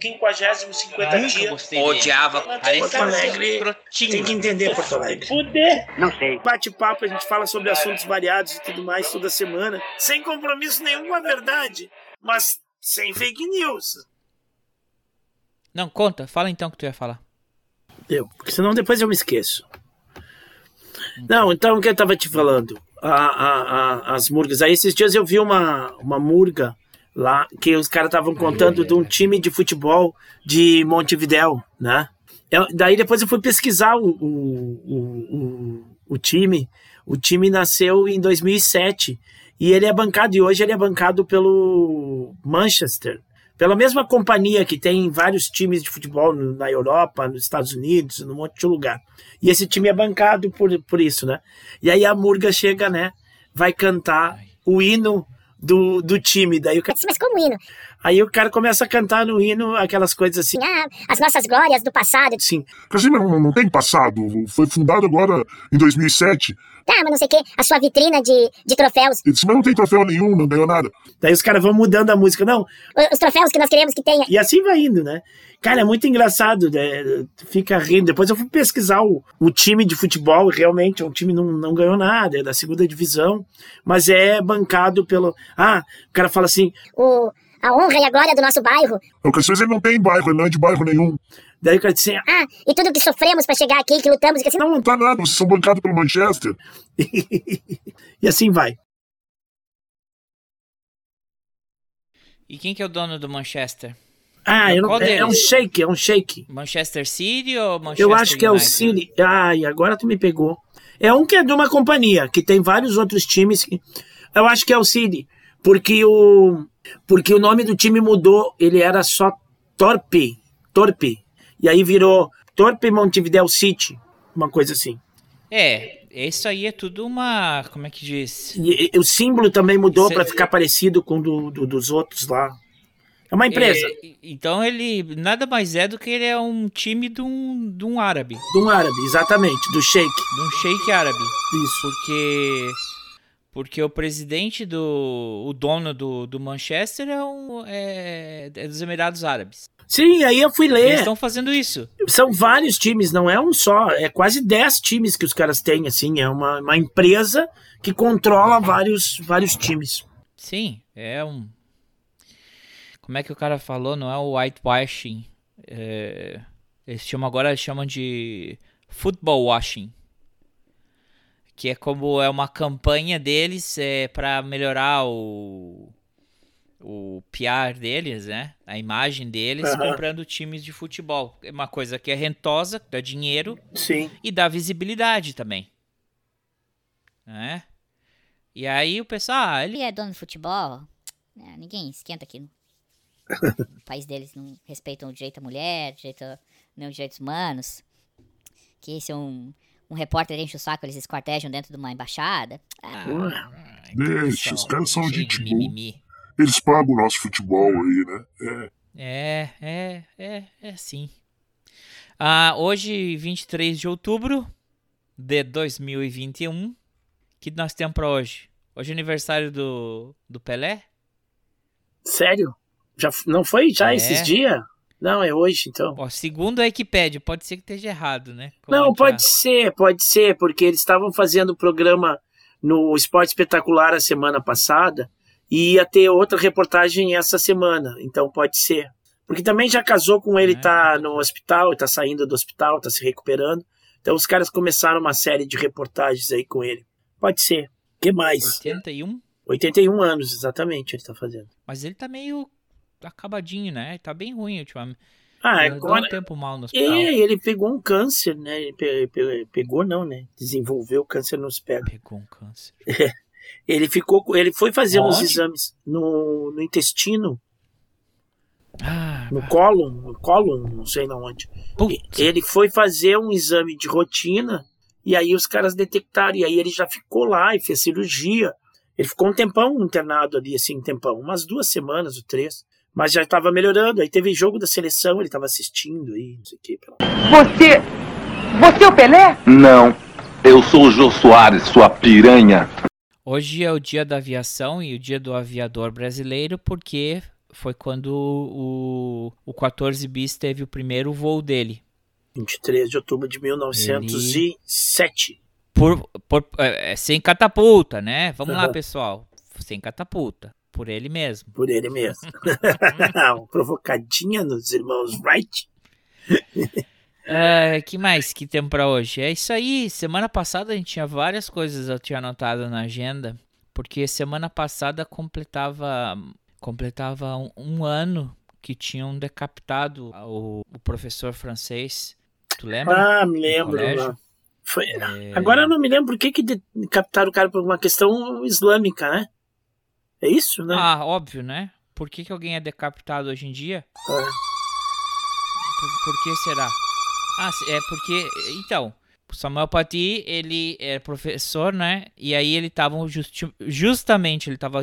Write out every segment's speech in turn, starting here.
50, 50 Nunca dias. Odiava. Porto Alegre tem que entender Porto Alegre. Fuder. Não sei. Bate-papo, a gente fala sobre assuntos variados e tudo mais toda semana, sem compromisso nenhum com a verdade, mas sem fake news. Não, conta. Fala então o que tu ia falar. Eu, porque senão depois eu me esqueço. Não, então o que eu tava te falando? A, a, a- as murgas. Aí esses dias eu vi uma, uma murga lá que os caras estavam contando de um time de futebol de Montevidéu, né? Eu- daí depois eu fui pesquisar o, o, o, o, time. O time nasceu em 2007 e ele é bancado, e hoje ele é bancado pelo Manchester. Pela mesma companhia que tem vários times de futebol no- na Europa, nos Estados Unidos, num monte de lugar. E esse time é bancado por, por isso, né? E aí a Murga chega, né? Vai cantar o hino do, do time. Daí o cara, Mas como hino? Aí o cara começa a cantar no hino aquelas coisas assim. Ah, as nossas glórias do passado. Assim, Casimiro não, não tem passado, foi fundado agora em 2007. Tá, mas não sei o que. A sua vitrina de, de troféus. Esse time não tem troféu nenhum, não ganhou nada. daí os caras vão mudando a música. Não, Os troféus que nós queremos que tenha. E assim vai indo, né? Cara, é muito engraçado, né? Fica rindo. Depois eu fui pesquisar o, o time de futebol, e realmente, é um time não, não ganhou nada, é da segunda divisão, mas é bancado pelo. Ah, o cara fala assim, O, a honra e a glória do nosso bairro. O Casimiro ele não tem bairro, ele não é de bairro nenhum. daí o cara diz assim, Ah, e tudo que sofremos pra chegar aqui, que lutamos, que assim. Não, não tá nada, vocês são bancados pelo Manchester. e assim vai. E quem que é o dono do Manchester? Ah, eu não- é, é um shake, é um shake. Manchester City ou Manchester Eu acho que é o United? City. Ai, agora tu me pegou. É um que é de uma companhia, que tem vários outros times. que- Eu acho que é o City. Porque o, porque o nome do time mudou. Ele era só Torpe. Torpe. E aí virou Torpe Montevideo City. Uma coisa assim. É, isso aí é tudo uma. Como é que diz? E, e o símbolo também mudou para ficar parecido com o do, do- dos outros lá. É uma empresa. É, então ele nada mais é do que ele é um time de um, de um árabe. De um árabe, exatamente. Do Sheik. De um sheik árabe. Isso. Porque. Porque o presidente do. O dono do, do Manchester é, um, é, é dos Emirados Árabes. Sim, aí eu fui Eles ler. estão fazendo isso. São vários times, não é um só. É quase 10 times que os caras têm, assim. É uma, uma empresa que controla vários, vários times. Sim, é um. Como é que o cara falou? Não é o whitewashing. É, eles chamam agora eles chamam de football washing. Que é como é uma campanha deles é, para melhorar o o PR deles, né? A imagem deles Aham. comprando times de futebol. É uma coisa que é rentosa, dá dinheiro Sim. e dá visibilidade também. Né? E aí o pessoal, ah, ele Ele é dono de futebol. É, ninguém esquenta aqui. No no país deles não respeitam o direito à mulher, direito a, nem os direitos humanos. Que se um, um repórter enche o saco, eles esquartejam dentro de uma embaixada. Ah, Deixa, os caras são gente boa. mimimi. Eles pagam o nosso futebol aí, né? É. É, é, é, é sim. Ah, hoje, 23 de outubro de 2021, o que nós temos pra hoje? Hoje é aniversário do, do Pelé? Sério? Já, não foi já É. esses dias? Não, é hoje, então. Ó, segundo a Wikipedia, pode ser que esteja errado, né? Como Não, pode ser, pode ser, porque eles estavam fazendo o programa no Esporte Espetacular a semana passada e ia ter outra reportagem essa semana, então pode ser. Porque também já casou com ele, É. tá no hospital, tá saindo do hospital, tá se recuperando. Então os caras começaram uma série de reportagens aí com ele. Pode ser. que mais? 81? 81 anos, exatamente, ele tá fazendo. Mas ele tá meio acabadinho, né? Tá bem ruim ultimamente. Ah, Ele agora. um tempo mal no hospital. É, ele pegou um câncer, né? Ele pe- pe- pegou, não, né? Desenvolveu câncer nos pés. Pegou um câncer. Ele ficou, ele foi fazer uns Onde? exames no, no intestino, Ah, no cólon, no cólon, não sei na onde. putz. Ele foi fazer um exame de rotina e aí os caras detectaram e aí ele já ficou lá e fez cirurgia. Ele ficou um tempão internado ali, assim, um tempão, umas duas semanas ou três. Mas já estava melhorando. Aí teve jogo da seleção, ele estava assistindo aí, não sei o que. Você. Você é o Pelé? Não, eu sou o Jô Soares, sua piranha. Hoje é o dia da aviação e o dia do aviador brasileiro porque foi quando o, o 14 bis teve o primeiro voo dele. 23 de outubro de 1907. Por, por, é, é, sem catapulta, né? Vamos lá, Aham. pessoal. Sem catapulta. Por ele mesmo. Por ele mesmo. Uma provocadinha nos irmãos Wright. Ah, que mais que temos pra hoje? É isso aí. Semana passada a gente tinha várias coisas eu tinha anotado na agenda, porque semana passada completava completava um, um ano que tinham decapitado o, o professor francês. Tu lembra? Ah, me lembro. lá. Foi... É, Agora eu não me lembro por que, que de- captaram o cara por uma questão islâmica, né? É isso, né? Ah, óbvio, né? Por que, que alguém é decapitado hoje em dia? É. Por, por que será? Ah, é porque. Então, o Samuel Paty, ele é professor, né? E aí ele estavam justi- justamente, ele tava.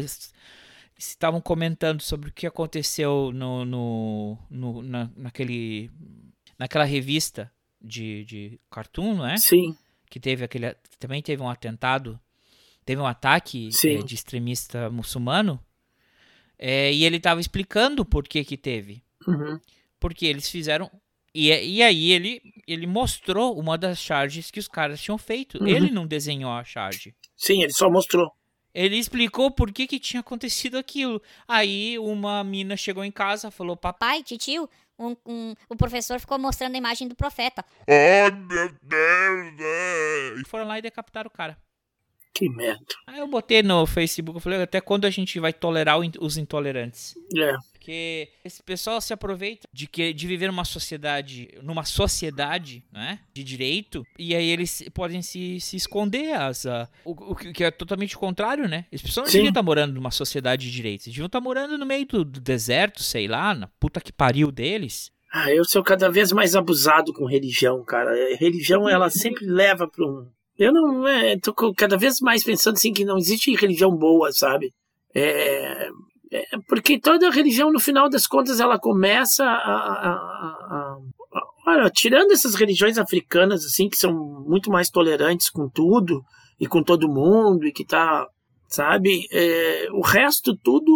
Estavam comentando sobre o que aconteceu no, no, no- na, naquele, naquela revista de, de cartoon, não é? Sim, Que teve aquele. Também teve um atentado. Teve um ataque eh, de extremista muçulmano. É, e ele estava explicando por que que teve uhum. porque eles fizeram e, e aí ele ele mostrou uma das charges que os caras tinham feito. Uhum. Ele não desenhou a charge. sim, ele só mostrou. Ele explicou por que que tinha acontecido aquilo. Aí uma mina chegou em casa, falou: "Papai, Pai, titio, um- um- o professor ficou mostrando a imagem do profeta. Ai, meu Deus! é. e foram lá e decapitaram o cara". Que merda. Aí eu botei no Facebook, eu falei: "Até quando a gente vai tolerar os intolerantes?" É. Porque esse pessoal se aproveita de que de viver numa sociedade, numa sociedade, né, de direito, e aí eles podem se, se esconder as a- o, o que é totalmente o contrário, né? Esse pessoal não Sim. devia estar morando numa sociedade de direito, eles deviam estar morando no meio do, do deserto, sei lá, na puta que pariu deles. Ah, eu sou cada vez mais abusado com religião, cara. A religião, ela sempre leva para um. Eu não. É, tô cada vez mais pensando assim que não existe religião boa, sabe? É, é porque toda religião, no final das contas, ela começa a. a- a- a- a- olha, tirando essas religiões africanas, assim, que são muito mais tolerantes com tudo e com todo mundo e que tá. Sabe? É, o resto tudo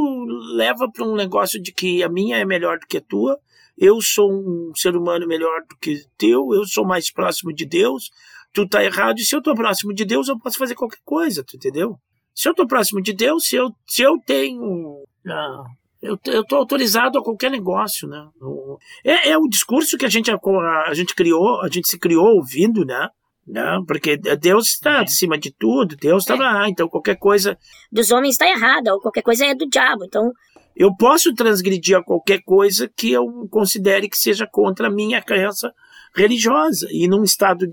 leva para um negócio de que a minha é melhor do que a tua eu sou um ser humano melhor do que teu, eu sou mais próximo de Deus, tu tá errado, e se eu tô próximo de Deus, eu posso fazer qualquer coisa, tu entendeu? Se eu tô próximo de Deus, se eu, se eu tenho. ah, eu, eu tô autorizado a qualquer negócio, né? É, é o discurso que a gente, a, a gente criou, a gente se criou ouvindo, né? Né? Porque Deus está acima de tudo, Deus está lá, então qualquer coisa dos homens está errada, ou qualquer coisa é do diabo. Então, eu posso transgredir a qualquer coisa que eu considere que seja contra a minha crença religiosa. E num Estado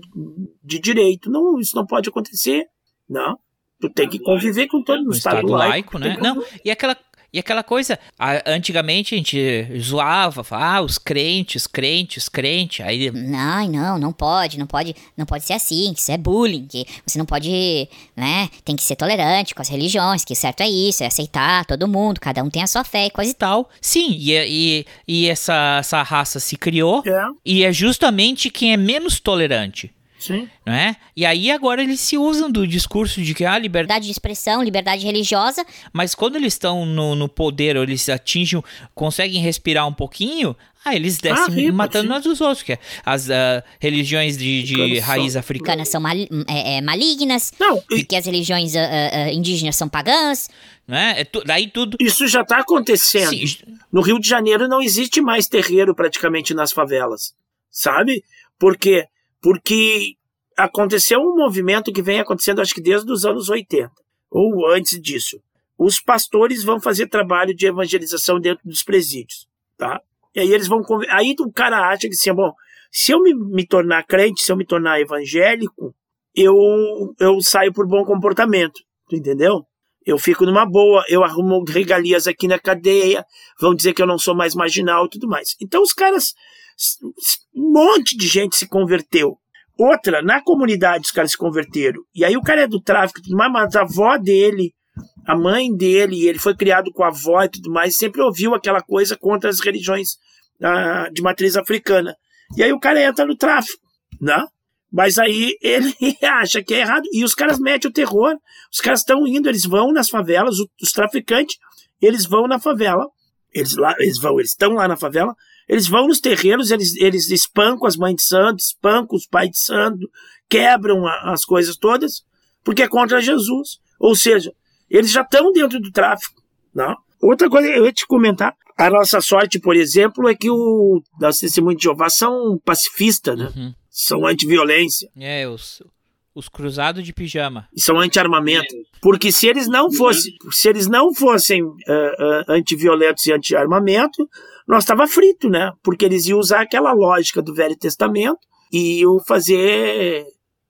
de direito, não, isso não pode acontecer. Não. Tu tem que conviver com todo No no Estado, estado laico, tem né? Não, e aquela e aquela coisa, a- antigamente a gente zoava, falava, ah, os crentes, crentes, crente, aí Não, não, não pode, não pode, não pode ser assim, que isso é bullying, que você não pode, né, tem que ser tolerante com as religiões, que certo é isso, é aceitar todo mundo, cada um tem a sua fé e coisa e tal. tal. Sim, e, e, e essa, essa raça se criou É, e é justamente quem é menos tolerante, sim. não é? E aí agora eles se usam do discurso de que a liberdade, Liberdade de expressão, liberdade religiosa, mas quando eles estão no, no poder ou eles atingem, conseguem respirar um pouquinho, ah, eles descem ripa, matando uns dos outros, que é as ah, religiões de, de raiz são- africana. são mal- é, é, malignas, Não, e porque as religiões ah, ah, ah, indígenas são pagãs. né? É tu- daí tudo. isso já está acontecendo. Sim, No Rio de Janeiro não existe mais terreiro praticamente nas favelas. Sabe? Por quê? Porque aconteceu um movimento que vem acontecendo acho que desde os anos 80, ou antes disso. Os pastores vão fazer trabalho de evangelização dentro dos presídios, tá? E aí eles vão aí o cara acha que assim, bom, se eu me, me tornar crente, se eu me tornar evangélico, eu eu saio por bom comportamento, entendeu? Eu fico numa boa, eu arrumo regalias aqui na cadeia, vão dizer que eu não sou mais marginal e tudo mais. Então os caras, um monte de gente se converteu. Outra, na comunidade os caras se converteram. E aí o cara é do tráfico, mas a avó dele, a mãe dele, ele foi criado com a avó e tudo mais, sempre ouviu aquela coisa contra as religiões ah, de matriz africana. E aí o cara entra no tráfico, né? Mas aí ele acha que é errado. E os caras metem o terror. Os caras estão indo, eles vão nas favelas, os traficantes, eles vão na favela, Eles, lá, eles vão, eles estão lá na favela, eles vão nos terreiros, eles, eles espancam as mães de santo, espancam os pais de santo, quebram a, as coisas todas, porque é contra Jesus. Ou seja, eles já estão dentro do tráfico. Não? Outra coisa eu ia te comentar, a nossa sorte, por exemplo, é que o, as testemunhas de Jeová são pacifistas, né? Uhum. São anti-violência. É, os, os cruzados de pijama. e são anti-armamento. Porque se eles não fossem, se eles não fossem ah, ah, antiviolentos e anti-armamento, nós estava frito, né? Porque eles iam usar aquela lógica do Velho Testamento e iam fazer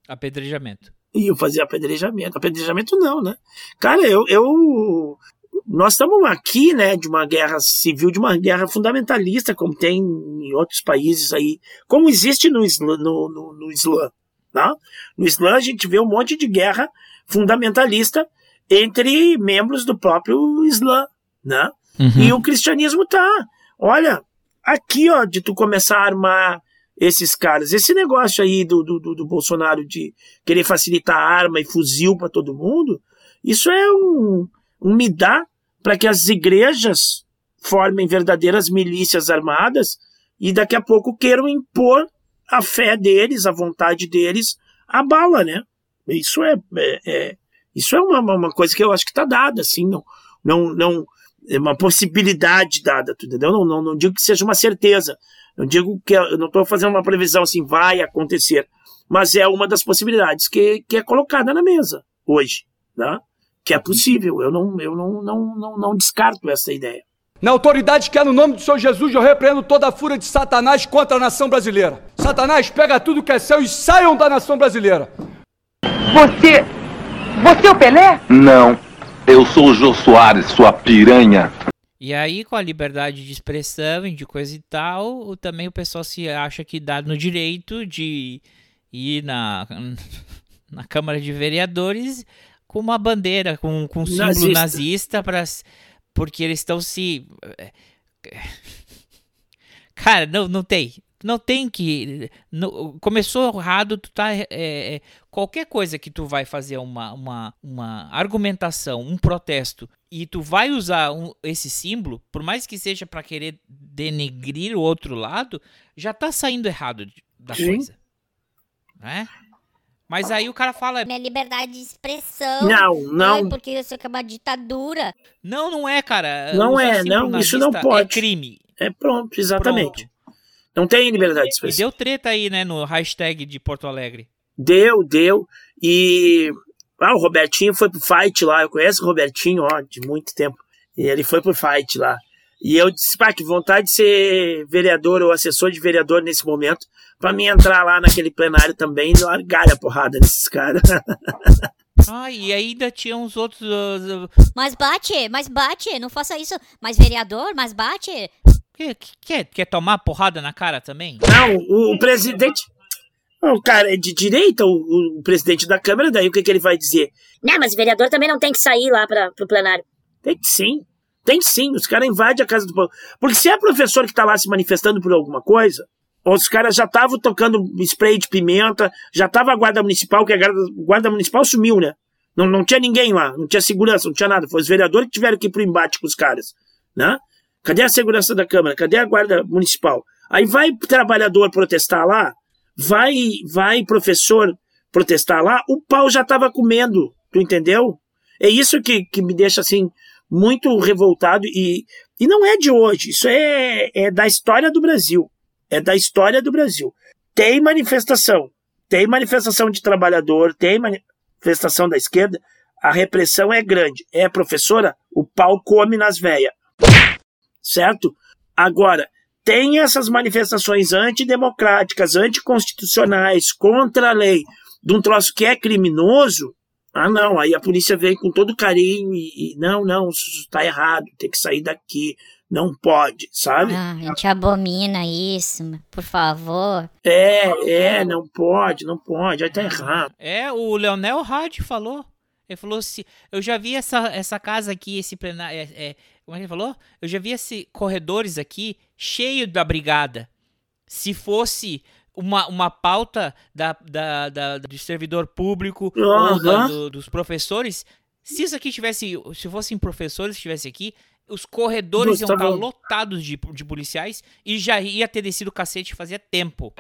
Apedrejamento. iam fazer apedrejamento. Apedrejamento não, né? Cara, eu, eu nós estamos aqui, né, de uma guerra civil, de uma guerra fundamentalista, como tem em outros países aí, como existe no Islã, no, no, no Islã, tá? No Islã a gente vê um monte de guerra fundamentalista entre membros do próprio Islã, né? E o cristianismo tá, olha, aqui, ó, de tu começar a armar esses caras. Esse negócio aí do, do, do, Bolsonaro de querer facilitar arma e fuzil para todo mundo, isso é um, um me dá para que as igrejas formem verdadeiras milícias armadas e daqui a pouco queiram impor a fé deles, a vontade deles, a bala, né? Isso é, é- é- isso é uma, uma coisa que eu acho que está dada, assim, não, não, não é uma possibilidade dada, tu entendeu? Não, não, não digo que seja uma certeza, não digo que eu não estou fazendo uma previsão assim, vai acontecer, mas é uma das possibilidades que, que é colocada na mesa hoje, né? Que é possível, eu não, eu não, não, não, não descarto essa ideia. Na autoridade que é no nome do Senhor Jesus, eu repreendo toda a fúria de Satanás contra a nação brasileira. Satanás, pega tudo que é seu e saiam da nação brasileira. Você. Você é o Pelé? Não. Eu sou o Jô Soares, sua piranha. E aí, com a liberdade de expressão e de coisa e tal, o- também o pessoal se acha que dá no direito de ir na, na Câmara de Vereadores com uma bandeira, com, com um símbolo Nazista. nazista, pra, porque eles estão se. Cara, não, não tem. Não tem que. não- começou errado, tu tá. é, é, qualquer coisa que tu vai fazer uma, uma, uma argumentação, um protesto, e tu vai usar um- esse símbolo, por mais que seja pra querer denegrir o outro lado, já tá saindo errado da Sim. coisa. Né? Mas aí o cara fala, Minha liberdade de expressão. Não, não. Ai, porque isso aqui é uma ditadura. não, não é, cara. Não Usar é, não, isso não nazista pode. É crime. É pronto, exatamente. Pronto. Não tem liberdade de E expressão. deu treta aí, né, no hashtag de Porto Alegre. Deu, deu. E ah, o Robertinho foi pro fight lá. Eu conheço o Robertinho, ó, de muito tempo. E ele foi pro fight lá. E eu disse, pá, que vontade de ser vereador ou assessor de vereador nesse momento, pra mim entrar lá naquele plenário também e largar a porrada nesses caras. Ah, e ainda tinha uns outros. uh, uh, Mas bate, mas bate, não faça isso. Mas vereador, mas bate. que- que- quer, quer tomar porrada na cara também? Não, o, o presidente. O cara é de direita, o, o presidente da Câmara, daí o que, que ele vai dizer? Né, mas o vereador também não tem que sair lá pra, pro plenário. Tem que sim. Tem sim. Os caras invadem a casa do povo. Porque se é professor que tá lá se manifestando por alguma coisa, os caras já estavam tocando spray de pimenta, já tava a guarda municipal, que a guarda, guarda municipal sumiu, né? Não, não tinha ninguém lá, não tinha segurança, não tinha nada. Foi os vereadores que tiveram que ir pro embate com os caras, né? Cadê a segurança da Câmara? Cadê a guarda municipal? Aí vai trabalhador protestar lá, vai, vai professor protestar lá, o pau já tava comendo, tu entendeu? É isso que, que me deixa assim muito revoltado e, e não é de hoje, isso é, é da história do Brasil. É da história do Brasil. Tem manifestação, tem manifestação de trabalhador, tem manifestação da esquerda, a repressão é grande. É, professora, o pau come nas veias. Certo? Agora, tem essas manifestações antidemocráticas, anticonstitucionais, contra a lei, de um troço que é criminoso, ah, não, aí a polícia vem com todo carinho e, e não, não, isso está errado, tem que sair daqui, não pode, sabe? Ah, a gente abomina isso, por favor. É, é, não pode, não pode, aí tá errado. É, o Leonel Hard falou. Ele falou assim: eu já vi essa, essa casa aqui, esse plenário. É, é, como é que ele falou? Eu já vi esses corredores aqui cheio da brigada. Se fosse uma, uma pauta da, da, da- do servidor público ou da- do- dos professores, se isso aqui tivesse. Se fossem professores que estivesse aqui, Os corredores iam Gustavo. estar lotados de, de policiais e já ia ter descido o cacete fazia tempo.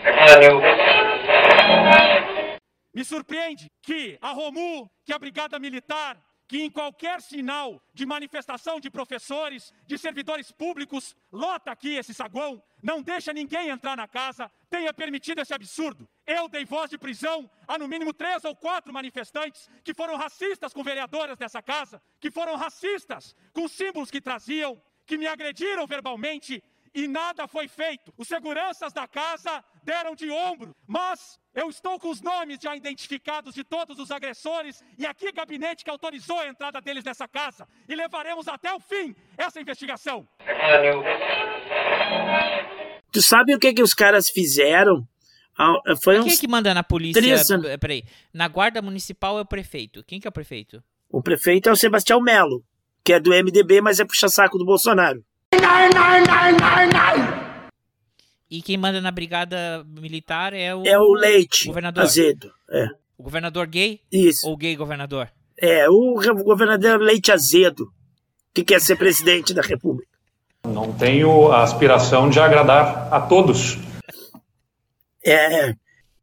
Me surpreende que a Romu, que a Brigada Militar, que em qualquer sinal de manifestação de professores, de servidores públicos, lota aqui esse saguão, não deixa ninguém entrar na casa, tenha permitido esse absurdo. Eu dei voz de prisão a no mínimo três ou quatro manifestantes que foram racistas com vereadoras dessa casa, que foram racistas com símbolos que traziam, que me agrediram verbalmente e nada foi feito. Os seguranças da casa deram de ombro, mas eu estou com os nomes já identificados de todos os agressores e aqui gabinete que autorizou a entrada deles nessa casa e levaremos até o fim essa investigação. Tu sabe o que que os caras fizeram? Ah, Foi Quem é que manda na polícia? três eh, Peraí. Na guarda municipal é o prefeito. Quem que é o prefeito? O prefeito é o Sebastião Melo, que é do MDB, mas é puxa-saco do Bolsonaro. E quem manda na brigada militar é o. É o Leite governador. Azedo. É, O governador gay isso. ou gay governador? É, o governador Leite Azedo, que quer ser presidente da República. Não tenho a aspiração de agradar a todos. É,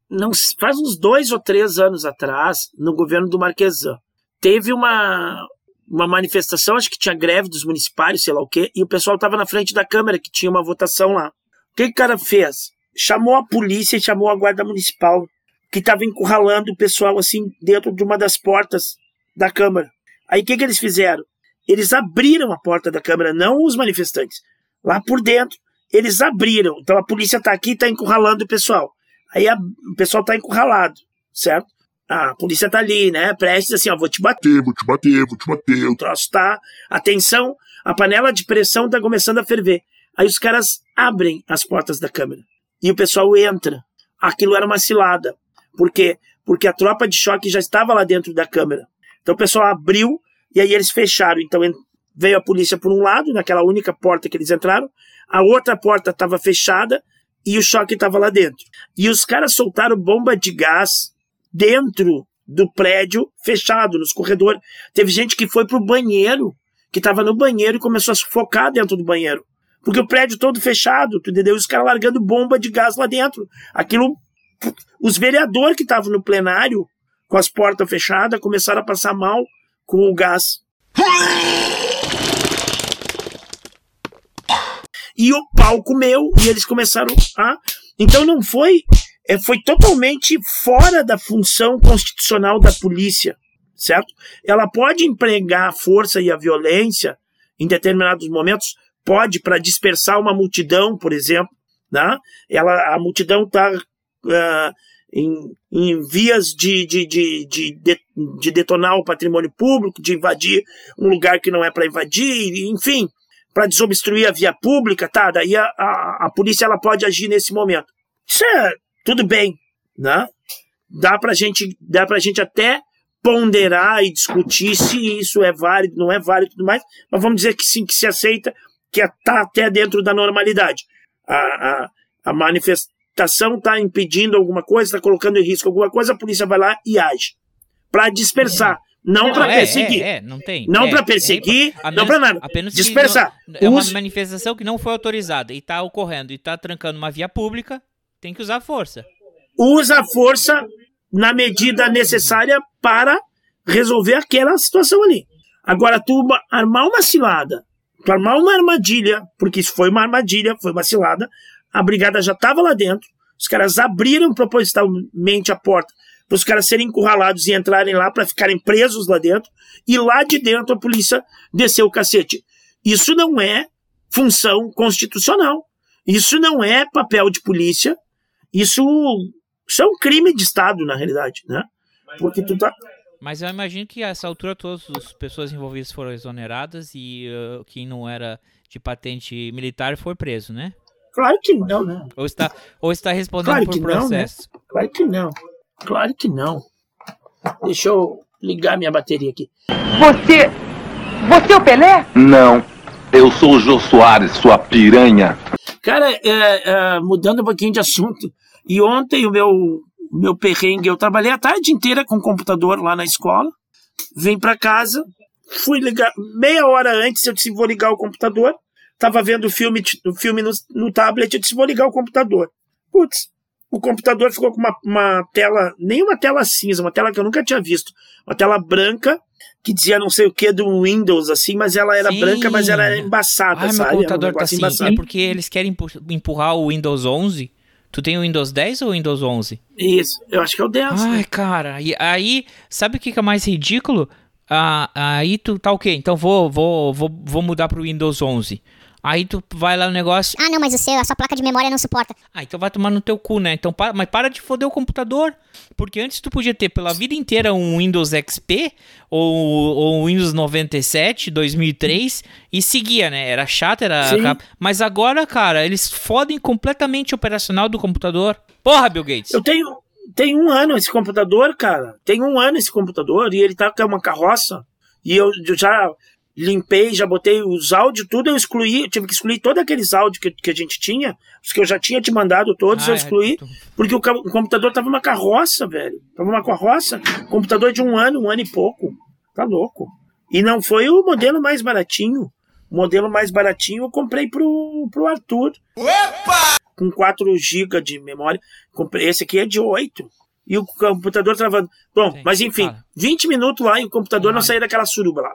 não, faz uns dois ou três anos atrás, no governo do Marquesan, teve uma, uma manifestação, acho que tinha greve dos municipários, sei lá o quê, e o pessoal estava na frente da Câmara, que tinha uma votação lá. O que, que o cara fez? Chamou a polícia e chamou a guarda municipal, que estava encurralando o pessoal assim dentro de uma das portas da Câmara. Aí o que, que eles fizeram? Eles abriram a porta da Câmara, não os manifestantes. Lá por dentro, eles abriram. Então a polícia está aqui e está encurralando o pessoal. Aí a- o pessoal está encurralado, certo? A polícia tá ali, né? Prestes assim, ó, vou te bater, Vou te bater, vou te bater. o troço tá. Atenção, a panela de pressão tá começando a ferver. Aí os caras abrem as portas da câmera e o pessoal entra. Aquilo era uma cilada. Por quê? Porque a tropa de choque já estava lá dentro da câmera. Então o pessoal abriu e aí eles fecharam. Então en- veio a polícia por um lado, naquela única porta que eles entraram, a outra porta estava fechada e o choque estava lá dentro. E os caras soltaram bomba de gás dentro do prédio fechado, nos corredores. Teve gente que foi pro banheiro, que estava no banheiro e começou a sufocar dentro do banheiro. Porque o prédio todo fechado, tu entendeu? Os caras largando bomba de gás lá dentro. Aquilo. Os vereadores que estavam no plenário, com as portas fechadas, começaram a passar mal com o gás. E o pau comeu, e eles começaram a. Então não foi. é, Foi totalmente fora da função constitucional da polícia, certo? Ela pode empregar a força e a violência em determinados momentos, pode para dispersar uma multidão, por exemplo, né? Ela, a multidão está em, em vias de, de, de, de, de detonar o patrimônio público, de invadir um lugar que não é para invadir, enfim, para desobstruir a via pública, tá? Daí a, a, a polícia ela pode agir nesse momento. Isso é tudo bem, né? Dá pra gente, dá pra gente até ponderar e discutir se isso é válido, não é válido e tudo mais, mas vamos dizer que sim, que se aceita, que está até dentro da normalidade. A, a, a manifestação está impedindo alguma coisa, está colocando em risco alguma coisa, a polícia vai lá e age. Para dispersar, não para é, perseguir. É, é, não tem. Não é, pra perseguir, a não menos- pra nada. Apenas Dispersar. não- é uma manifestação que não foi autorizada e tá ocorrendo e tá trancando uma via pública, tem que usar força. Usa a força na medida necessária para resolver aquela situação ali. Agora, tu ma- armar uma cilada, tu armar uma armadilha, porque isso foi uma armadilha, foi uma cilada, a brigada já estava lá dentro, os caras abriram propositalmente a porta para os caras serem encurralados e entrarem lá para ficarem presos lá dentro, e lá de dentro a polícia desceu o cacete. Isso não é função constitucional. Isso não é papel de polícia. Isso, isso é um crime de Estado, na realidade, né? Porque tu tá. Mas eu imagino que a essa altura todas as pessoas envolvidas foram exoneradas e uh, quem não era de patente militar foi preso, né? Claro que não, né? Ou está, ou está respondendo Claro por que não, né? processo. Claro que não. Claro que não. Deixa eu ligar minha bateria aqui. Você. Você é o Pelé? Não. Eu sou o Jô Soares, sua piranha. Cara, é, é, mudando um pouquinho de assunto. E ontem o meu, o meu perrengue, eu trabalhei a tarde inteira com computador lá na escola. Vim pra casa, Fui ligar, meia hora antes eu disse, vou ligar o computador. Tava vendo o filme, o filme no, no tablet, eu disse, vou ligar o computador. Putz, o computador ficou com uma, uma tela, nem uma tela cinza, uma tela que eu nunca tinha visto. Uma tela branca, que dizia não sei o que do Windows, assim, mas ela era Sim. branca, mas ela era embaçada, Ah, meu sabe? Um computador tá negócio assim. embaçado. É porque eles querem empu- empurrar o Windows 11. Tu tem o Windows 10 ou o Windows 11? Isso, eu acho que é o 10. Ai, cara, e aí, sabe o que que é mais ridículo? Ah, aí tu tá ok, então vou, vou, vou, vou mudar pro Windows 11. Aí tu vai lá no negócio, Ah, não, mas o seu, a sua placa de memória não suporta. ah, então vai tomar no teu cu, né? Então, para, mas para de foder o computador. Porque antes tu podia ter pela vida inteira um Windows XP ou, ou um Windows 97, 2003 e seguia, né? Era chato, era. Sim. Mas agora, cara, eles fodem completamente o operacional do computador. Porra, Bill Gates. Eu tenho, tem um ano esse computador, cara. Tem um ano esse computador e ele tá com uma carroça. E eu, eu já limpei, já botei os áudios, tudo eu excluí. Eu tive que excluir todos aqueles áudios que, que a gente tinha. Os que eu já tinha te mandado todos, Ah, eu é, excluí. tu- Porque o, o computador tava uma carroça, velho. Tava uma carroça. Computador de um ano, um ano e pouco. Tá louco. E não foi o modelo mais baratinho. O modelo mais baratinho eu comprei pro, pro Arthur. Com 4 GB de memória. Comprei, esse aqui é de 8. E o computador travando. Bom, Sim, mas enfim, fala. 20 minutos lá e o computador não saía daquela suruba lá.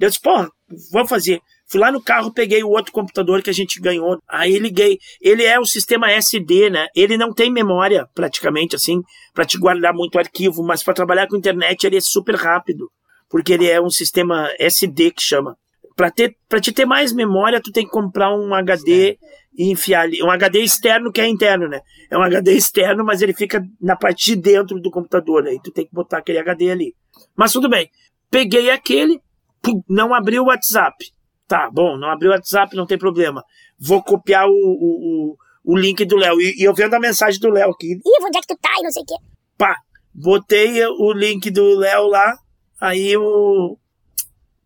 Eu disse, porra, vou fazer. Fui lá no carro, peguei o outro computador que a gente ganhou. Aí liguei. Ele é o sistema SD, né? Ele não tem memória, praticamente, assim, pra te guardar muito arquivo, mas pra trabalhar com internet ele é super rápido. Porque ele é um sistema SD que chama. Pra te ter mais memória, tu tem que comprar um HD e enfiar ali. Um HD externo que é interno, né? É um HD externo, mas ele fica na parte de dentro do computador. Aí tu tem que botar aquele HD ali. Mas tudo bem. Peguei aquele, não abriu o WhatsApp. Tá, bom, não abriu o WhatsApp, não tem problema. Vou copiar o, o, o, o link do Léo. E, e eu vendo a mensagem do Léo aqui. Ih, onde é que tu tá e não sei o quê. Pá, botei o link do Léo lá. Aí o.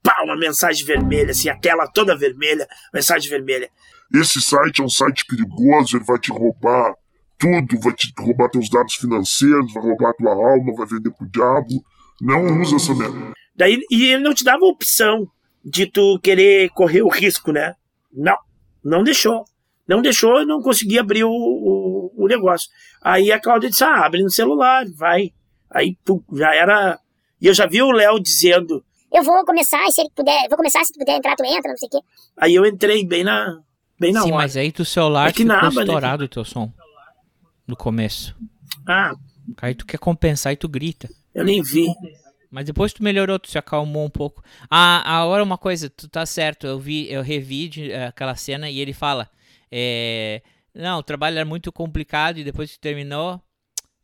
Pá, uma mensagem vermelha, assim, a tela toda vermelha, mensagem vermelha. Esse site é um site perigoso, ele vai te roubar tudo, vai te roubar teus dados financeiros, vai roubar tua alma, vai vender pro diabo. Não usa essa merda. Daí, e ele não te dava a opção de tu querer correr o risco, né? Não, não deixou. Não deixou, eu não consegui abrir o, o, o negócio. Aí a Cláudia disse: ah, abre no celular, vai. Aí pum, já era. E eu já vi o Léo dizendo. Eu vou começar, e se ele puder, vou começar, se tu puder entrar, tu entra, não sei o quê. Aí eu entrei bem na, bem na Sim, hora. mas aí tu celular É que ficou na aba, né? estourado o teu som. No começo. Ah, Aí tu quer compensar e tu grita. eu nem vi. Mas depois tu melhorou, tu se acalmou um pouco. Ah, agora uma coisa, tu tá certo, eu vi, eu revi de, eh, aquela cena e ele fala, é, não, o trabalho era muito complicado e depois que terminou,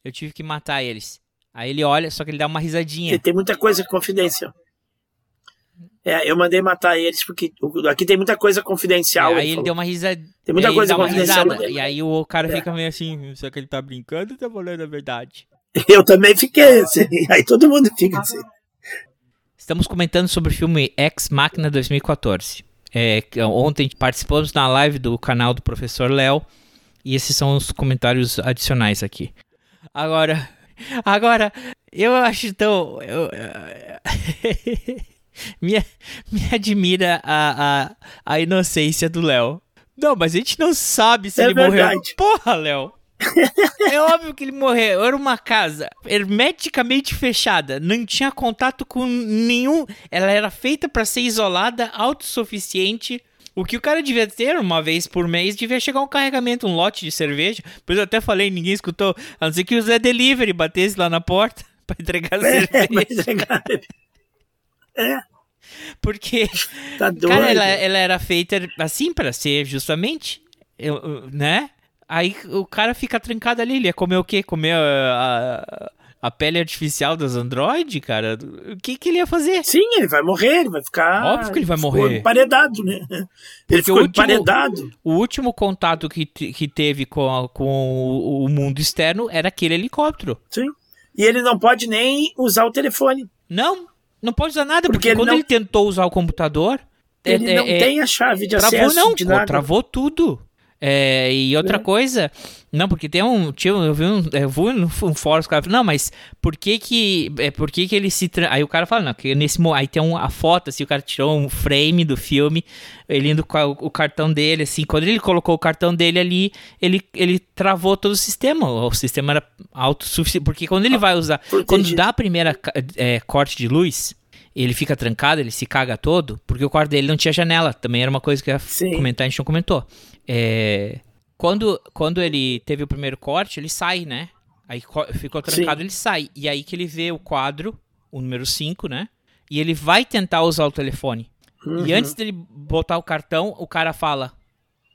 eu tive que matar eles. Aí ele olha, só que ele dá uma risadinha. Tem, tem muita coisa confidencial. É, eu mandei matar eles porque aqui tem muita coisa confidencial. aí ele falou. deu uma risadinha. Tem muita coisa confidencial. E aí o cara É. fica meio assim, será que ele tá brincando ou tá falando a verdade? Eu também fiquei assim. Aí todo mundo fica assim. Estamos comentando sobre o filme Ex Machina 2014. É, ontem participamos na live do canal do professor Léo e esses são os comentários adicionais aqui. Agora, agora eu acho tão eu, me, me admira a, a, a inocência do Léo. Não, mas a gente não sabe se É ele morreu. verdade. Porra, Léo. É óbvio que ele morreu. Era uma casa hermeticamente fechada. Não tinha contato com nenhum. Ela era feita pra ser isolada, autossuficiente. O que o cara devia ter uma vez por mês devia chegar um carregamento, um lote de cerveja. Pois eu até falei, ninguém escutou. A não ser que o Zé Delivery batesse lá na porta pra entregar É, cerveja. cara, é, Porque, tá doido. cara, ela, ela era feita assim pra ser justamente, eu- né? Aí o cara fica trancado ali, ele ia comer o quê? Comer a, a, a pele artificial dos androides, cara? O que que ele ia fazer? Sim, ele vai morrer, ele vai ficar. Óbvio que ele vai ficou morrer. Emparedado, né? Ele Porque ficou o último- emparedado. O último contato que, que teve com, a- com o, o mundo externo era aquele helicóptero. Sim. E ele não pode nem usar o telefone. Não, não pode usar nada, porque, Porque ele quando não- ele tentou usar o computador... é- Ele é- não é- tem a chave de Travou acesso não, pô, nada. travou tudo. É, e outra coisa, não, porque tem um. Tinha, eu vi um. Eu vi um, um fórum, os caras não, mas por que que. É, por que que ele se. Aí o cara fala, não, que nesse. Aí tem um, a foto, assim, o cara tirou um frame do filme, ele indo com a- o cartão dele, assim. Quando ele colocou o cartão dele ali, ele, ele travou todo o sistema. O sistema era autossuficiente. Porque quando ele vai usar. Quando dá a primeira é, corte de luz. Ele fica trancado, ele se caga todo, porque o quarto dele não tinha janela. Também era uma coisa que eu ia comentar, a gente não comentou. É, quando, quando ele teve o primeiro corte, ele sai, né? Aí co- ficou trancado, Sim. ele sai. E aí que ele vê o quadro, o número 5, né? E ele vai tentar usar o telefone. Uhum. E antes dele botar o cartão, o cara fala.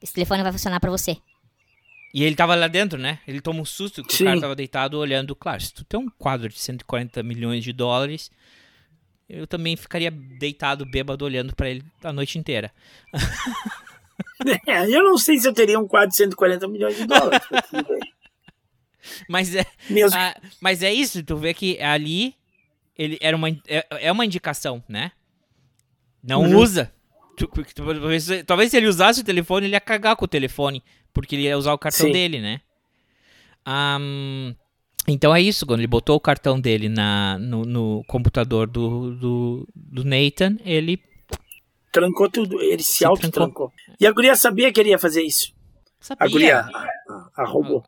Esse telefone vai funcionar pra você. E ele tava lá dentro, né? Ele toma um susto que Sim. o cara tava deitado olhando. Claro, se tu tem um quadro de 140 milhões de dólares, eu também ficaria deitado, bêbado, olhando pra ele a noite inteira. É, eu não sei se eu teria um quadro de 140 milhões de dólares. mas é, Mesmo. ah, mas é isso, tu vê que ali ele era uma, é, é uma indicação, né? Não Uhum. usa. Tu- porque tu- Talvez, se ele usasse o telefone, ele ia cagar com o telefone, porque ele ia usar o cartão Sim. dele, né? Ahn, então é isso, quando ele botou o cartão dele na, no, no computador do, do, do Nathan, ele Trancou tudo, ele se, Se auto-trancou. E a guria sabia que ele ia fazer isso. A guria, Sabia. a, a, a robô.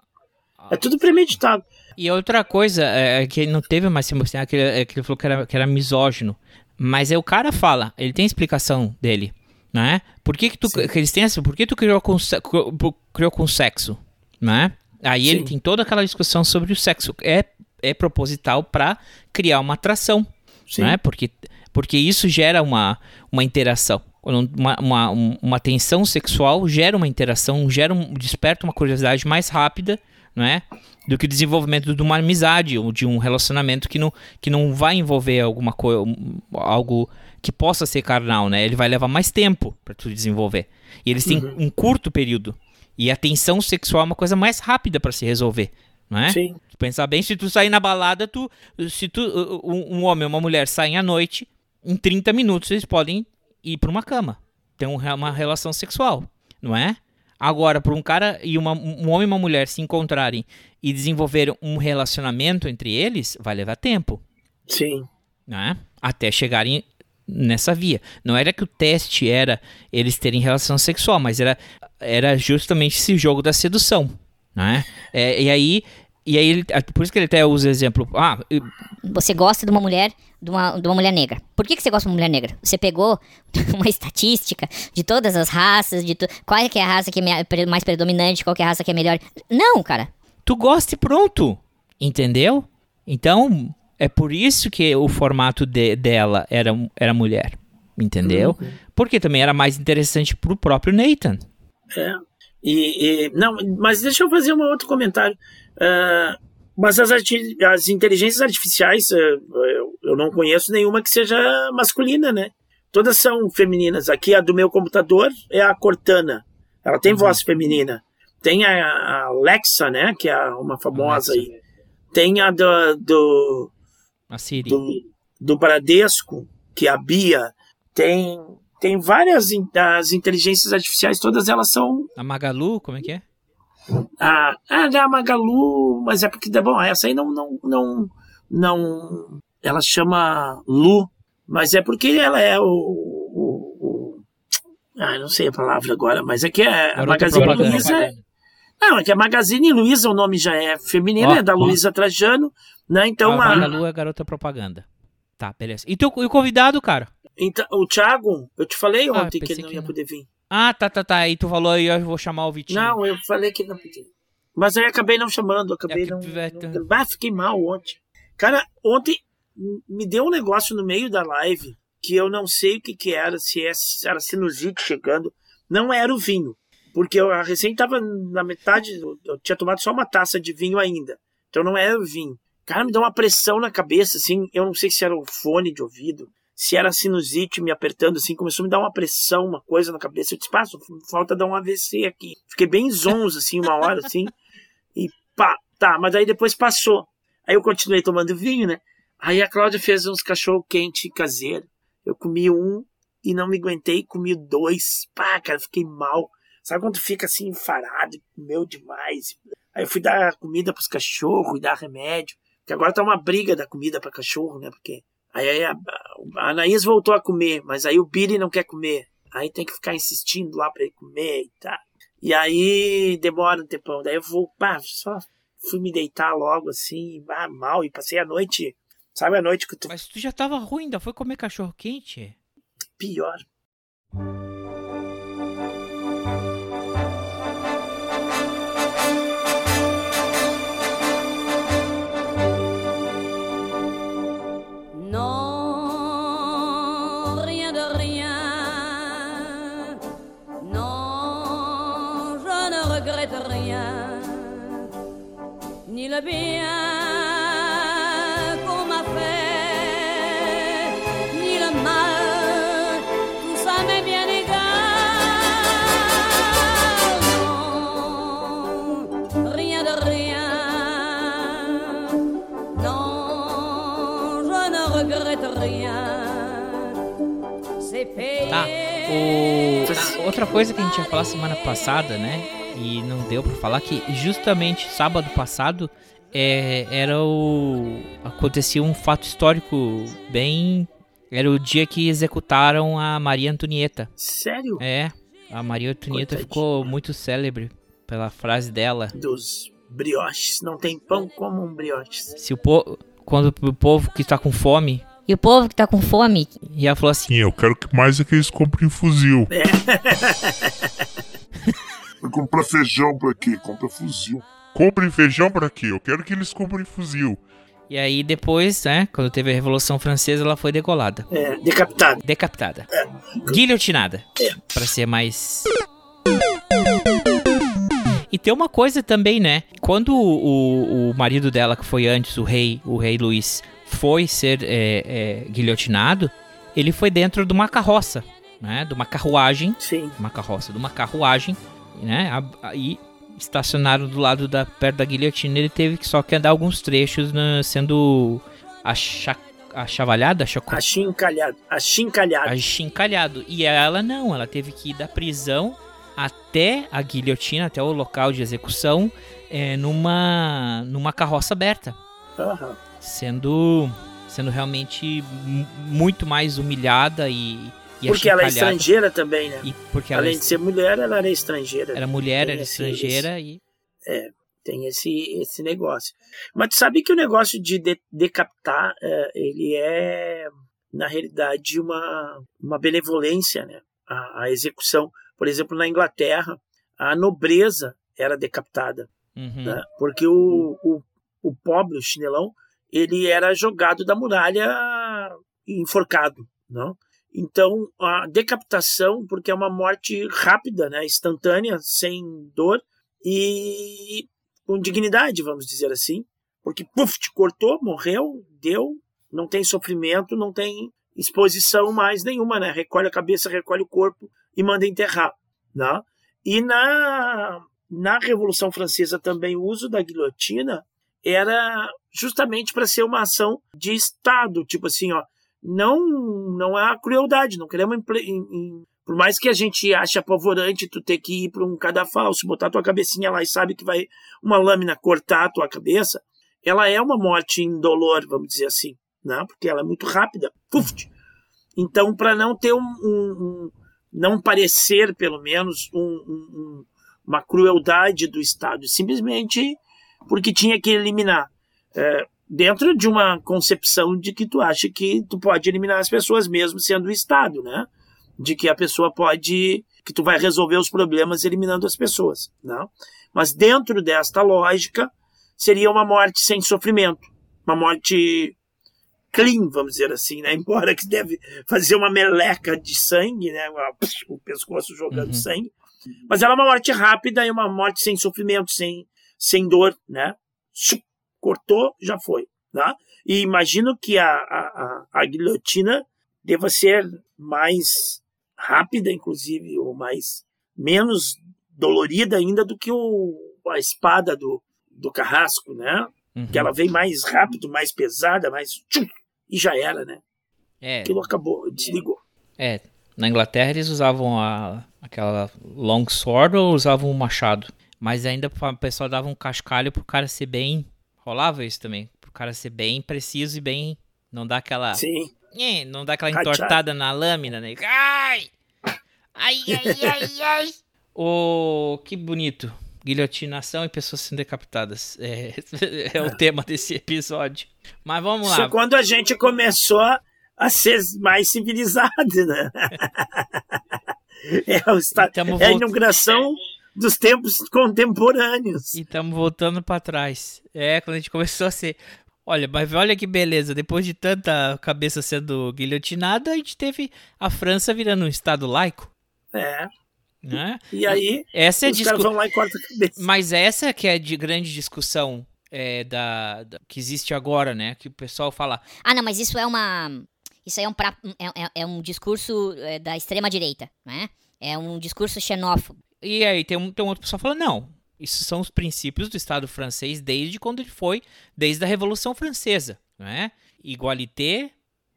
É tudo premeditado. E outra coisa, é, é que ele não teve mais assim, é que, ele- é que ele falou que era, que era misógino. Mas é o cara fala, ele tem explicação dele, né? Por que que tu, que eles têm essa, por que tu criou com, se- cri- criou com sexo, né? Aí ele Sim. tem toda aquela discussão sobre o sexo. É, é proposital para criar uma atração, Sim. né? Porque, porque isso gera uma, uma interação. Uma, uma, um- uma tensão sexual gera uma interação, gera um, desperta uma curiosidade mais rápida, não é? Do que o desenvolvimento de uma amizade ou de um relacionamento que não, que não vai envolver alguma coisa, algo que possa ser carnal, né? Ele vai levar mais tempo para tu desenvolver. E eles têm Uhum. um curto período. E a tensão sexual é uma coisa mais rápida para se resolver, não é? Sim. Pensar bem, se tu sair na balada, tu, se tu, um, um homem ou uma mulher saem à noite, em 30 minutos eles podem ir para uma cama, ter um uma relação sexual, não é? Agora, para um cara e uma, um homem e uma mulher se encontrarem e desenvolverem um relacionamento entre eles, vai levar tempo, Sim. né? Até chegarem nessa via. Não era que o teste era eles terem relação sexual, mas era, era justamente esse jogo da sedução, né? É, e aí, e aí ele- por isso que ele até usa o exemplo. Ah, eu- Você gosta de uma mulher, de uma, de uma mulher negra. Por que, que você gosta de uma mulher negra? Você pegou uma estatística de todas as raças, de to... qual é que é a raça que é mais predominante, qual que é a raça que é melhor. Não, cara. tu gosta e pronto, entendeu? Então é por isso que o formato de- dela era, era mulher, entendeu? Porque também era mais interessante pro próprio Nathan. É. E, e- não, mas deixa eu fazer um outro comentário. Ah, mas as, as inteligências artificiais, ah, eu, eu não conheço nenhuma que seja masculina, né? Todas são femininas. Aqui a do meu computador é a Cortana. Ela tem voz feminina. Tem a, a Alexa, né? Que é uma famosa aí. Tem a do, do, A Siri. do, do Bradesco, que é a Bia. Tem, tem várias as inteligências artificiais, todas elas são A Magalu, como é que é? a, a da Magalu, mas é porque, bom, essa aí não, não, não, não, ela chama Lu, mas é porque ela é o, o, o ah, não sei a palavra agora, mas é que é a Magazine. Luiza, não, é que a Magazine Luiza, o nome já é feminino, Ó, é da ó. Luiza Trajano, né, então a a, Magalu é garota propaganda. Tá, beleza. E, teu, e o convidado, cara? então, o Thiago, eu te falei Ah, ontem que ele não que ia não. poder vir. Ah, tá, tá, tá. E tu falou aí, eu vou chamar o Vitinho. Não, eu falei que não podia. Mas aí acabei não chamando, acabei não, não. Ah, fiquei mal ontem. Cara, ontem me deu um negócio no meio da live que eu não sei o que, que era, se é- era sinusite chegando. Não era o vinho. Porque eu recém tava na metade, eu tinha tomado só uma taça de vinho ainda. Então não era o vinho. Cara, me deu uma pressão na cabeça, assim. Eu não sei se era o fone de ouvido, se era sinusite me apertando, assim. Começou a me dar uma pressão, uma coisa na cabeça. Eu disse, pá, falta dar um AVC aqui. Fiquei bem zonzo, assim, uma hora, assim. E pá, tá, mas aí depois passou. Aí eu continuei tomando vinho, né? Aí a Cláudia fez uns cachorro quente caseiro. Eu comi um e não me aguentei, comi dois. Pá, cara, fiquei mal. Sabe quando fica assim, enfarado, comeu demais? Aí eu fui dar comida pros cachorros e dar remédio. Porque agora tá uma briga da comida pra cachorro, né? Porque aí a, a Anaís voltou a comer, mas aí o Billy não quer comer. Aí tem que ficar insistindo lá pra ele comer e tal. E aí demora um tempão. Daí eu vou, pá, só fui me deitar logo assim, ah, mal, e passei a noite. Sabe a noite que tu. Mas tu já tava ruim, ainda foi comer cachorro quente? Pior. Regrette rien. Ni le bien qu'on m'a fait, ni le mal, tout ça m'est bien égal. Non, rien de rien. Non, je ne regrette rien. C'est payé. Tá. O... Outra coisa que a gente ia falar semana passada, né? E não deu pra falar que justamente sábado passado é, era o. acontecia um fato histórico bem. Era o dia que executaram a Maria Antonieta. Sério? É, a Maria Antonieta Coitadinha. ficou muito célebre pela frase dela. Dos brioches. Não tem pão como um brioches. Se o povo. Quando o povo que tá com fome. E o povo que tá com fome. E ela falou assim: Sim, eu quero que mais é que eles comprem fuzil. É. Vai comprar feijão pra quê? Compra fuzil. Comprem feijão pra quê? Eu quero que eles comprem fuzil. E aí depois, né, quando teve a Revolução Francesa, ela foi degolada. É, decapitada. Decapitada. Guilhotinada. Pra ser mais. E tem uma coisa também, né? Quando o, o marido dela, que foi antes, o rei, o rei Luís, foi ser é, é, guilhotinado, ele foi dentro de uma carroça, né? De uma carruagem. Sim. Uma carroça, de uma carruagem, né? Aí estacionaram do lado da perto da guilhotina. Ele teve que só que andar alguns trechos né, sendo acha, achavalhado, achaco- Achincalhado. Achincalhado. achincalhado. E ela não, ela teve que ir da prisão até a guilhotina, até o local de execução, é, numa, numa carroça aberta, Aham. sendo, sendo realmente mu- muito mais humilhada e, e Porque ela é estrangeira também, né? Ela é Além de ser mulher, ela era estrangeira. era mulher, Tem era esse- estrangeira e É, tem esse, esse negócio. Mas tu sabe que o negócio de, de- decapitar, é, ele é, na realidade, uma, uma benevolência, né? A, a execução. Por exemplo, na Inglaterra, a nobreza era decapitada. Uhum. né? Porque o, o, o pobre, o chinelão, ele era jogado da muralha enforcado, não? Então, a decapitação, porque é uma morte rápida, né, instantânea, sem dor e com dignidade, vamos dizer assim, porque puf, te cortou, morreu, deu, não tem sofrimento, não tem exposição mais nenhuma, né? Recolhe a cabeça, recolhe o corpo e manda enterrar, né? E na na Revolução Francesa também o uso da guilhotina era justamente para ser uma ação de Estado, tipo assim, ó, não não é a crueldade, não queremos em- em- por mais que a gente ache apavorante tu ter que ir para um cadafalso, botar tua cabecinha lá e sabe que vai uma lâmina cortar a tua cabeça, ela é uma morte indolor, vamos dizer assim, né? Porque ela é muito rápida. Puf! Então, para não ter um, um- um- não parecer, pelo menos, um- uma crueldade do Estado, simplesmente porque tinha que eliminar. É, dentro de uma concepção de que tu acha que tu pode eliminar as pessoas mesmo sendo o Estado, né? De que a pessoa pode, que tu vai resolver os problemas eliminando as pessoas, não? Mas dentro desta lógica seria uma morte sem sofrimento, uma morte clean, vamos dizer assim, né? Embora que deve fazer uma meleca de sangue, né? O pescoço jogando Uhum. sangue. Mas ela é uma morte rápida e uma morte sem sofrimento, sem, sem dor, né? Cortou, já foi, né? E imagino que a, a, a, guilhotina deva ser mais rápida, inclusive, ou mais menos dolorida ainda do que o, a espada do, do carrasco, né? Uhum. Que ela vem mais rápido, mais pesada, mais tchum, e já era, né? É, Aquilo acabou, desligou. é, na Inglaterra eles usavam a, a aquela long sword ou usavam um machado. Mas ainda o pessoal dava um cascalho pro cara ser bem. Rolava isso também. Pro cara ser bem preciso e bem. Não dá aquela. Sim. É, não dá aquela entortada na lâmina, né? Ai! Ai, ai, ai, ai! Ô, que bonito. Guilhotinação e pessoas sendo decapitadas. É, é o tema desse episódio. Mas vamos Isso lá. quando a gente começou a ser mais civilizado, né? É, o Tamo é a inauguração dos tempos contemporâneos. E estamos voltando pra trás. É, quando a gente começou a ser. Olha, mas olha que beleza. Depois de tanta cabeça sendo guilhotinada, a gente teve a França virando um estado laico, É. né? E aí, Essa é a os caras discu... vão lá e cortam a cabeça. Mas essa que é de grande discussão é, da, da- que existe agora, né? Que o pessoal fala. Ah, não, mas isso é uma. Isso aí é um, pra- é, é- é um discurso é, da extrema-direita, né? É um discurso xenófobo. E aí tem um, tem um outro pessoal falando, não. Isso são os princípios do Estado francês desde quando ele foi, desde a Revolução Francesa, né? Igualité,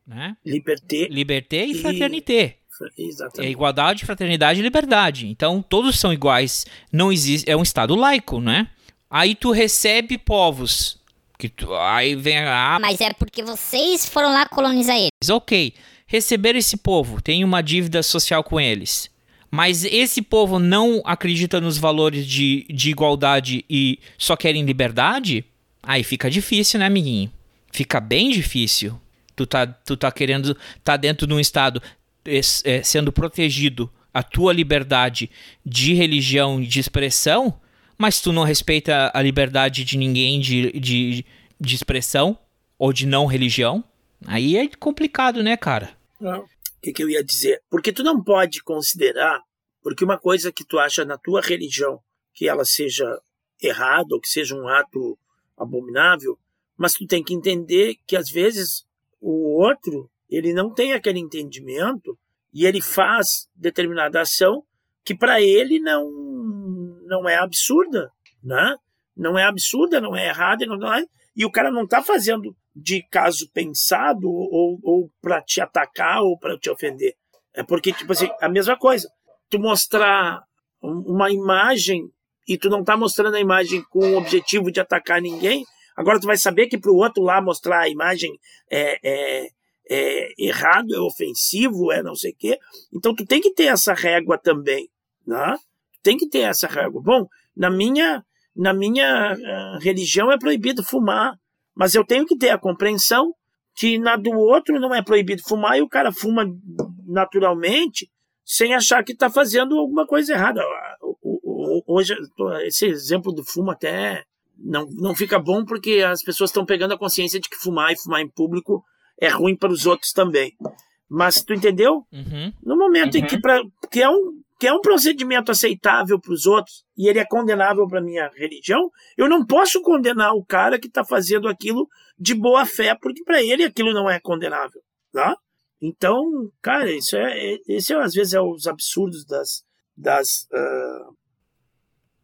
né? Liberté. Liberté e E- fraternité. É Exatamente. igualdade, fraternidade e liberdade. Então, todos são iguais. Não existe. É um Estado laico, né? Aí tu recebe povos. Que tu, aí vem a. Ah, Mas é porque vocês foram lá colonizar ele. mas ok. Receber esse povo, tem uma dívida social com eles. Mas esse povo não acredita nos valores de, de igualdade e só querem liberdade? Aí fica difícil, né, amiguinho? Fica bem difícil. Tu tá, tu tá querendo. tá dentro de um estado es- é, sendo protegido a tua liberdade de religião e de expressão, mas tu não respeita a liberdade de ninguém de, de, de expressão ou de não religião. Aí é complicado, né, cara? Não. Que, que eu ia dizer? Porque tu não pode considerar, porque uma coisa que tu acha na tua religião que ela seja errada ou que seja um ato abominável, mas tu tem que entender que às vezes o outro ele não tem aquele entendimento e ele faz determinada ação que para ele não não é absurda, né? Não é absurda, não é errada, não, não é, e o cara não tá fazendo de caso pensado ou, ou para te atacar ou para te ofender. É porque, tipo assim, a mesma coisa. Tu mostrar um- uma imagem e tu não tá mostrando a imagem com o objetivo de atacar ninguém, agora tu vai saber que pro outro lá mostrar a imagem é, é, é errado, é ofensivo, é não sei o quê. Então tu tem que ter essa régua também, né? Tem que ter essa régua. Bom, na minha, na minha ah, religião é proibido fumar, mas eu tenho que ter a compreensão que na do outro não é proibido fumar e o cara fuma naturalmente sem achar que está fazendo alguma coisa errada. Hoje, esse exemplo do fumo até não, não fica bom porque as pessoas estão pegando a consciência de que fumar e fumar em público é ruim para os outros também. Mas tu entendeu? Uhum. No momento em que, pra, que, é um, que é um procedimento aceitável para os outros e ele é condenável para minha religião, eu não posso condenar o cara que está fazendo aquilo de boa fé, porque para ele aquilo não é condenável. Tá? Então, cara, isso é, é- esse é, às vezes é os absurdos das, das ah,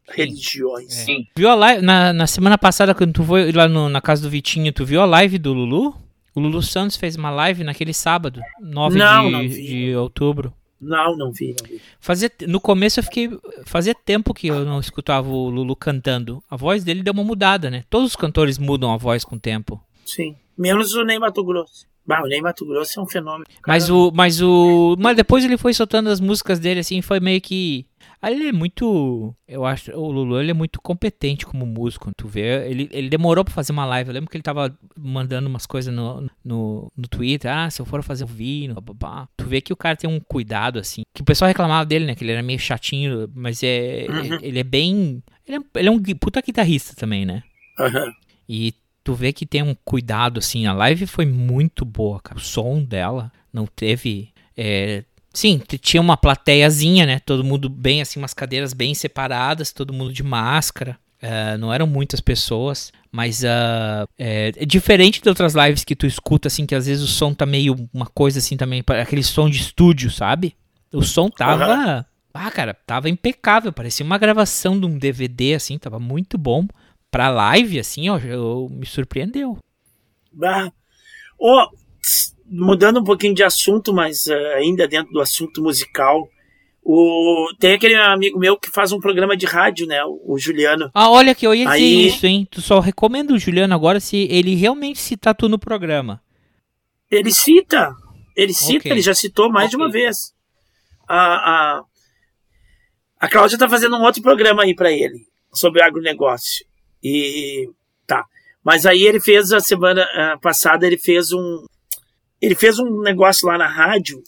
religiões. É. Viu a live na, na semana passada quando tu foi lá no- na casa do Vitinho, tu viu a live do Lulu? O Lulu Santos fez uma live naquele sábado, 9 Não, de, não de outubro. Não, não vi, não vi. Fazia, no começo eu fiquei. Fazia tempo que eu não escutava o Lulu cantando. A voz dele deu uma mudada, né? Todos os cantores mudam a voz com o tempo. Sim. Menos o Ney Mato Grosso. Bah, o Ney Mato Grosso é um fenômeno. Mas o. Mas o. Mas depois ele foi soltando as músicas dele, assim, foi meio que. Ele é muito. Eu acho. O Lulu ele é muito competente como músico. Tu vê. Ele, ele demorou pra fazer uma live. Eu lembro que ele tava mandando umas coisas no, no, no Twitter. Ah, se eu for fazer um vídeo. babá. Tu vê que o cara tem um cuidado, assim. Que o pessoal reclamava dele, né? Que ele era meio chatinho. Mas é. Uhum. Ele é bem. Ele é, ele é um puta guitarrista também, né? Aham. E tu vê que tem um cuidado, assim. A live foi muito boa, cara. O som dela não teve. é, Sim, tinha uma plateiazinha, né? Todo mundo bem, assim, umas cadeiras bem separadas, todo mundo de máscara. É, não eram muitas pessoas, mas ah, é, é diferente de outras lives que tu escuta, assim, que às vezes o som tá meio uma coisa assim também, aquele som de estúdio, sabe? O som tava. Ah, cara, tava impecável, parecia uma gravação de um DVD, assim, tava muito bom. Pra live, assim, ó, eu, me surpreendeu. Bah. Ô, tss, mudando um pouquinho de assunto, mas eh, ainda dentro do assunto musical, O, tem aquele amigo meu que faz um programa de rádio, né? O, o Juliano. Ah, olha que eu ia dizer Aí- isso, hein? Tu só recomenda o Juliano agora se ele realmente citar tu no programa. Ele cita. Ele cita, Ok. ele já citou mais de uma vez. A, a, a Cláudia tá fazendo um outro programa aí pra ele, sobre agronegócio. E tá. Mas aí ele fez a semana ah, passada, ele fez um. Ele fez um negócio lá na rádio,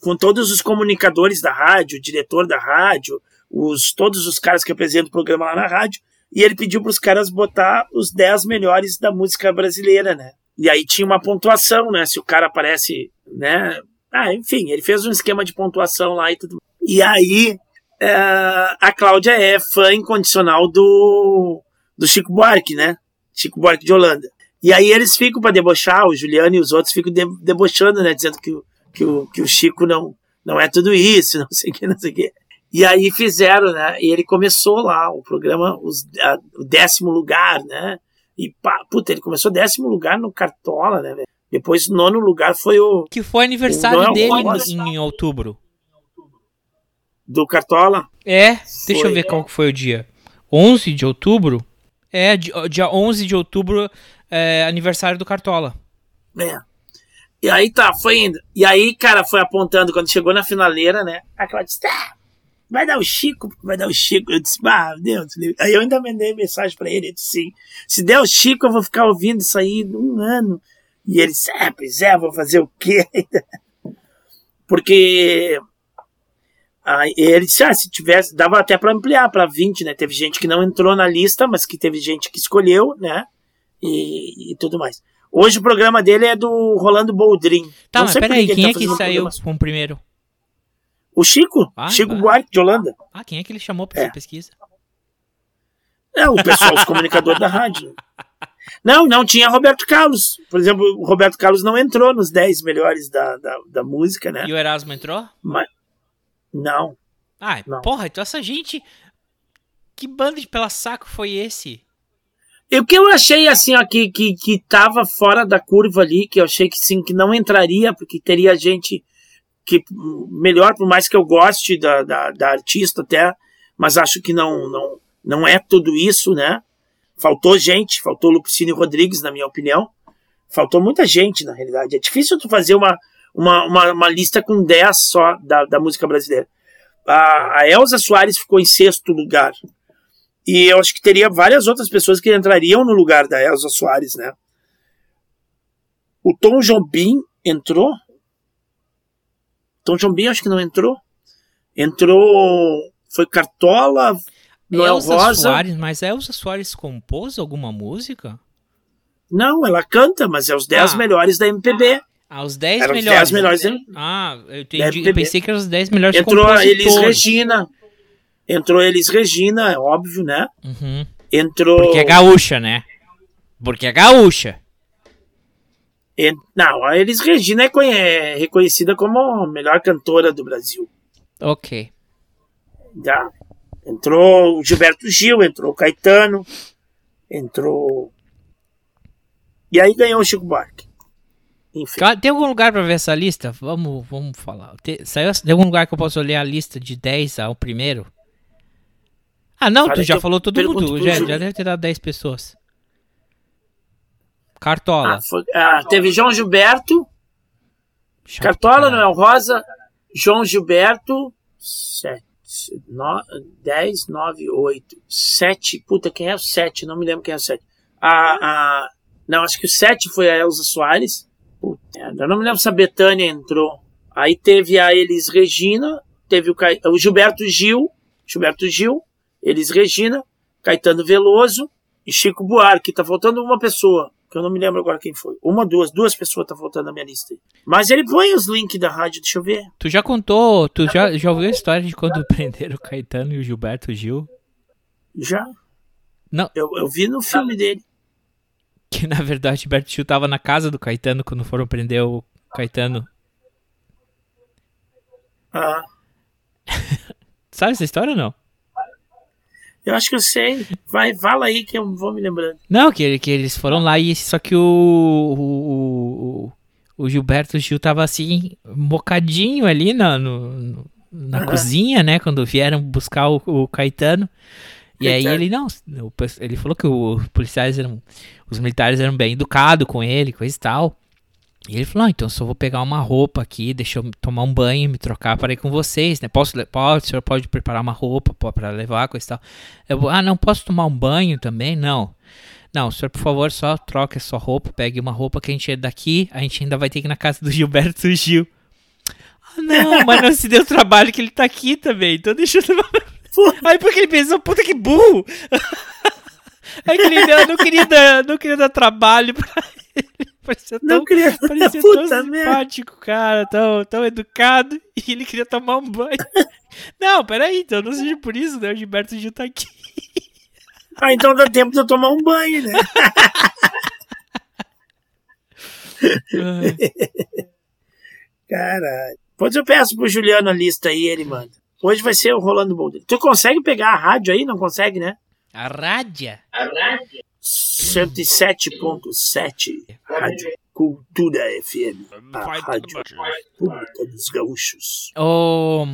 com todos os comunicadores da rádio, o diretor da rádio, os, todos os caras que apresentam o programa lá na rádio. E ele pediu pros caras botar os 10 melhores da música brasileira, né? E aí tinha uma pontuação, né? Se o cara aparece, né? Ah, enfim, ele fez um esquema de pontuação lá e tudo. E aí é, a Cláudia é fã incondicional do, do Chico Buarque, né? Chico Buarque de Holanda. E aí eles ficam para debochar, o Juliano e os outros ficam de- debochando, né? Dizendo que, o- que, o, que o Chico não, não é tudo isso, não sei o que, não sei o que. E aí fizeram, né? E ele começou lá o programa, os, a- o décimo lugar, né? E pá, puta, ele começou décimo lugar no Cartola, né? Depois, nono lugar foi o. Que foi aniversário Noel dele Rosa. em, em outubro. Do Cartola? É, deixa Foi. eu ver qual que foi o dia. 11 de outubro? É, di- dia 11 de outubro, é aniversário do Cartola. É. E aí tá, foi indo. E aí, cara, foi apontando quando chegou na finaleira, né? A Cláudia disse: tá, vai dar o Chico, vai dar o Chico. Eu disse: ah, Deus. livre." Aí eu ainda mandei mensagem pra ele, ele disse: sim. Se der o Chico, eu vou ficar ouvindo isso aí um ano. E ele disse: é, pois é, vou fazer o quê? Porque. Aí ele disse: ah, se tivesse, dava até pra ampliar pra 20, né? Teve gente que não entrou na lista, mas que teve gente que escolheu, né? E, e tudo mais. Hoje o programa dele é do Rolando Boldrin. Tá, Não mas peraí, que quem tá é que saiu programa. com o primeiro? O Chico? Ah, Chico vai. Buarque de Holanda. Ah, quem é que ele chamou pra É. essa pesquisa? É, o pessoal, os comunicadores da rádio. Não, não tinha Roberto Carlos. Por exemplo, o Roberto Carlos não entrou nos 10 melhores da, da, da música, né? E o Erasmo entrou? Mas, não. Ah, Não. porra, então essa gente. Que bando de pela saco foi esse? O que eu achei assim, ó, que, que, fora da curva ali, que eu achei que sim, que não entraria, porque teria gente que melhor, por mais que eu goste da, da, da artista até, mas acho que não, não, não é tudo isso, né? Faltou gente, faltou Lupicínio Rodrigues, na minha opinião. Faltou muita gente, na realidade. É difícil tu fazer uma, uma, uma, uma lista com 10 só da, da música brasileira. A, a Elza Soares ficou em sexto lugar. E eu acho que teria várias outras pessoas que entrariam no lugar da Elza Soares, né? O Tom Jobim entrou? Tom Jobim acho que não entrou. Entrou. Foi Cartola, Noel Elza Rosa. Soares, mas a Elza Soares compôs alguma música? Não, ela canta, mas é os 10 Ah. melhores da MPB. Ah, os 10 Eram os melhores. 10 melhores da Ah, eu, entendi, eu pensei que eram os 10 melhores Entrou a Elis. Regina. Entrou Elis Regina, é óbvio, né? Uhum. Entrou. Porque é gaúcha, né? Porque é gaúcha. En- Não, a Elis Regina é, conhe- é reconhecida como a melhor cantora do Brasil. Ok. Já. Entrou o Gilberto Gil, entrou o Caetano, entrou. E aí ganhou o Chico Buarque. Enfim. Tem algum lugar pra ver essa lista? Vamos, vamos falar. Tem, saiu, tem algum lugar que eu possa olhar a lista de 10 ao primeiro? Ah, não, Cara, tu já falou todo mundo. Já, já deve ter dado 10 pessoas. Cartola. Ah, foi- ah, teve João Gilberto, Chato Cartola, Noel Rosa, João Gilberto, 7, 10, 9, 8, 7. Puta, quem é o 7? Não me lembro quem é o 7. A, a, não, acho que o 7 foi a Elza Soares. Puta, eu não me lembro se a Betânia entrou. Aí teve a Elis Regina, teve o, o Gilberto Gil, Gilberto Gil, Elis Regina, Caetano Veloso e Chico Buarque. Tá faltando uma pessoa, que eu não me lembro agora quem foi. Uma, duas, duas pessoas tá faltando na minha lista. aí. Mas ele põe os links da rádio, deixa eu ver. Tu já contou, tu já, já ouviu a história de quando prenderam o Caetano e o Gilberto Gil? Já. Não. Eu, eu vi no filme dele. Que na verdade o Gilberto Gil tava na casa do Caetano quando foram prender o Caetano. Ah, Sabe essa história ou não? Eu acho que eu sei. Vai, fala aí que eu vou me lembrando. Não, que, que eles foram lá e só que o, o, o, o Gilberto Gil tava assim, mocadinho ali na, no, na Aham. cozinha, né? Quando vieram buscar o, o Caetano. E aí ele não, ele falou que os policiais eram, os militares eram bem educados com ele, coisa e tal. E ele falou, ah, então só vou pegar uma roupa aqui, deixa eu tomar um banho, me trocar para ir com vocês, né? Posso, pode, o senhor pode preparar uma roupa para levar, coisa e tal. Eu ah, não, posso tomar um banho também? Não. Não, senhor, por favor, só troque a sua roupa, pegue uma roupa que a gente é daqui, a gente ainda vai ter que ir na casa do Gilberto Gil. Ah, não, mas não se deu trabalho que ele tá aqui também, então deixa eu tomar... Aí porque ele pensou, puta que burro! Aí ele não, não queria dar, não queria dar trabalho pra ele. Parecia tão, Não queria- parecia Puta tão merda. simpático, cara, tão, tão educado, e ele queria tomar um banho. Não, peraí, então não seja por isso, né? O Gilberto Gil tá aqui. Ah, então dá tempo de eu tomar um banho, né? Caralho. Depois eu peço pro Juliano a lista aí, ele manda. Hoje vai ser o Rolando Boulder. Tu consegue pegar a rádio aí? Não consegue, né? A rádia? 107.7 Rádio Cultura FM. A rádio pública dos gaúchos. Oh,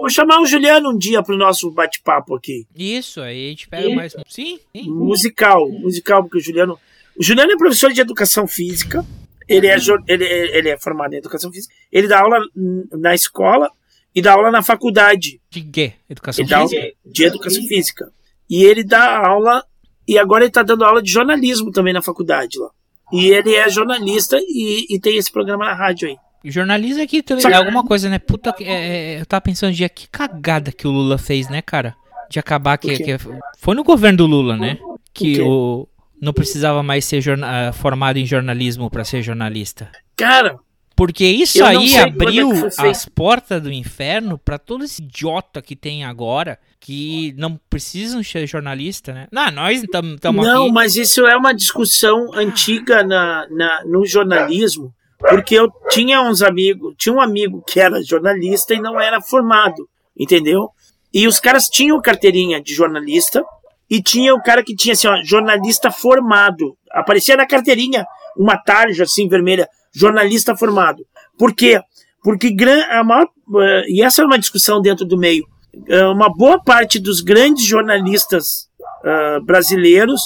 Vou chamar o Juliano um dia pro nosso bate-papo aqui. isso, aí a gente pega mais um. Sim, sim. Musical, musical, porque o Juliano. O Juliano é professor de educação física. Ele é, ele, é- ele é formado em educação física. Ele dá aula na escola e dá aula na faculdade. De quê? Educação Ele dá aula física? de educação física. E ele dá aula. E agora ele tá dando aula de jornalismo também na faculdade lá. E ele é jornalista e, e tem esse programa na rádio aí. Jornalismo aqui também é alguma coisa, né? Puta, que- é, é, eu tava pensando dia que cagada que o Lula fez, né, cara? De acabar que, O que foi no governo do Lula, né? Que quê? o não precisava mais ser jorna- ah, formado em jornalismo pra ser jornalista. Cara, Porque isso não aí é abriu feito. as portas do inferno pra todo esse idiota que tem agora que não precisam ser jornalista, né? Não, nós estamos não, aqui. mas isso é uma discussão antiga na, na, no jornalismo. Porque eu tinha uns amigos, tinha um amigo que era jornalista e não era formado, entendeu? E os caras tinham carteirinha de jornalista e tinha o cara que tinha assim, ó, jornalista formado. Aparecia na carteirinha uma tarja assim vermelha, jornalista formado. Por quê? Porque a maior, eh, e essa é uma discussão dentro do meio. eh, uma boa parte dos grandes jornalistas ah, brasileiros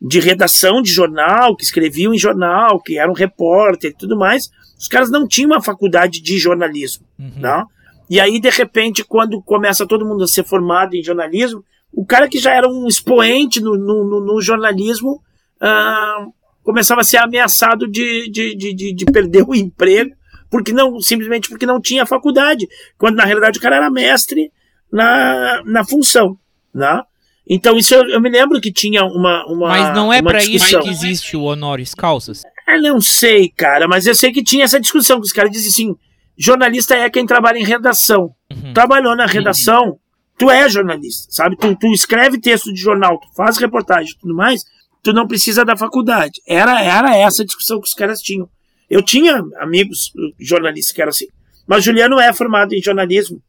de redação de jornal, que escreviam em jornal, que eram repórter e tudo mais, os caras não tinham uma faculdade de jornalismo. Não? E aí, de repente, quando começa todo mundo a ser formado em jornalismo, o cara que já era um expoente no, no, no- jornalismo ah, começava a ser ameaçado de, de, de, de, de perder o emprego, porque não, simplesmente porque não tinha faculdade, quando na realidade o cara era mestre na, na função. Né? Então, isso eu, eu me lembro que tinha uma. uma Mas não é uma pra isso que existe o honoris causas. Eu não sei, cara, mas eu sei que tinha essa discussão, que os caras dizem assim: jornalista é quem trabalha em redação. Trabalhou na redação, tu é jornalista, sabe? Tu, tu escreve texto de jornal, tu faz reportagem e tudo mais, tu não precisa da faculdade. Era, era essa a discussão que os caras tinham. Eu tinha amigos jornalistas que eram assim. Mas Juliano é formado em jornalismo.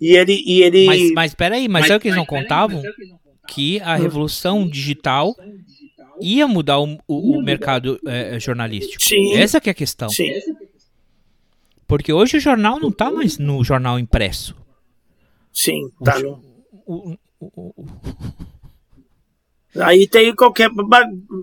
E ele. E ele Mas, mas peraí, mas, Mas- é o que eles não contavam? Que a revolução digital ia mudar o, o- o mercado eh, jornalístico. Sim. Essa que é a questão. Sim. Porque hoje o jornal não tá mais no jornal impresso. Sim, tá no. O- o- o- Aí tem qualquer,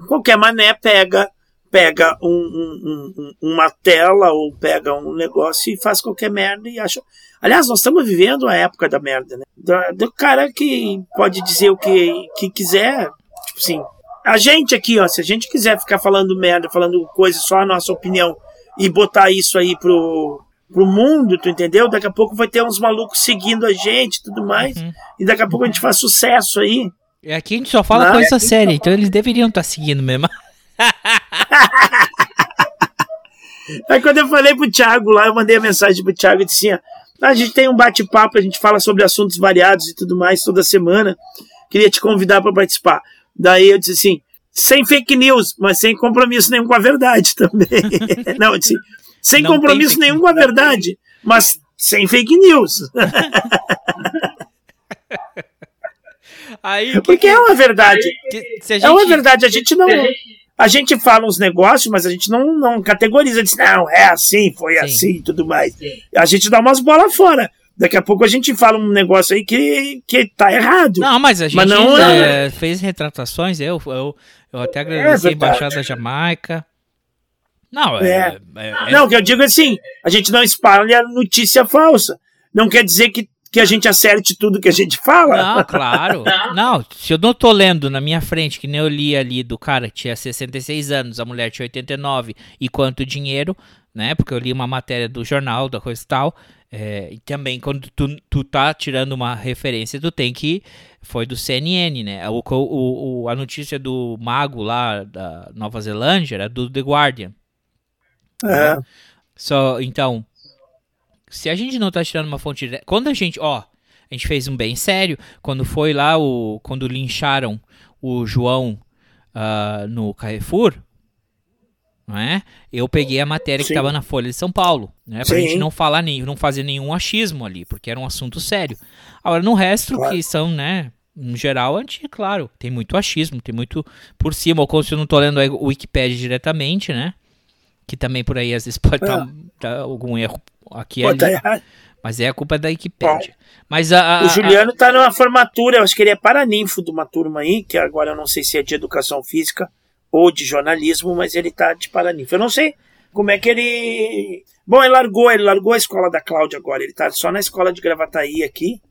qualquer mané pega pega um, um- um- uma tela ou pega um negócio e faz qualquer merda e acha. Aliás, nós estamos vivendo a época da merda, né? Do, do cara que pode dizer o que, que quiser. Tipo assim, a gente aqui, ó, se a gente quiser ficar falando merda, falando coisa só a nossa opinião e botar isso aí pro, pro mundo, tu entendeu? Daqui a pouco vai ter uns malucos seguindo a gente e tudo mais. E daqui a pouco a gente faz sucesso aí. É Aqui a gente só fala Não. coisa séria, então eles deveriam estar seguindo mesmo. Aí quando eu falei pro Thiago lá, eu mandei a mensagem pro Thiago e disse assim: ó, a gente tem um bate-papo, a gente fala sobre assuntos variados e tudo mais toda semana. Queria te convidar para participar. Daí eu disse assim: sem fake news, mas sem compromisso nenhum com a verdade também. Não, eu disse, sem Não compromisso nenhum com a verdade, mas sem fake news. Aí, Porque é uma verdade. se a É uma gente- verdade, a gente não. A gente fala uns negócios, mas a gente não, não categoriza, diz, não, é assim, foi assim e tudo mais. A gente dá umas bolas fora. Daqui a pouco a gente fala um negócio aí que, que tá errado. Não, mas a gente Mas não é, fez retratações, eu, eu, eu até agradeci a verdade. Embaixada da Jamaica. Não, é. É. é- é- Não, o que eu digo é assim, a gente não espalha notícia falsa. Não quer dizer que, que a gente acerte tudo que a gente fala. Não, claro. Não, se eu não tô lendo na minha frente, que nem eu li ali do cara que tinha 66 anos, a mulher tinha 89 e quanto dinheiro, né? Porque eu li uma matéria do jornal, da coisa e tal. é, e também quando tu, tu tá tirando uma referência, tu tem que. Foi do CNN, né? O, o, o- a notícia do mago lá da Nova Zelândia era do The Guardian. É. Só, então, se a gente não tá tirando uma fonte direta. Quando a gente, ó, a gente fez um bem sério. Quando foi lá o. Quando lincharam o João ah, no Carrefour. Não é? Eu peguei a matéria que Sim. tava na Folha de São Paulo, né? Pra Sim. gente não falar nem, não fazer nenhum achismo ali, porque era um assunto sério. Agora, no resto, Claro. que são, né? Em geral, anti, claro, tem muito achismo, tem muito por cima, ou como se eu não tô lendo a Wikipedia diretamente, né? Que também por aí às vezes pode estar algum erro aqui. Pô, tá ali. errado. Mas é a culpa da Wikipédia. Mas a, a- O Juliano tá numa formatura, eu acho que ele é paraninfo de uma turma aí, que agora eu não sei se é de educação física ou de jornalismo, mas ele tá de paraninfo. Eu não sei como é que ele. Bom, ele largou, ele largou a escola da Cláudia agora, ele tá só na escola de Gravataí aqui.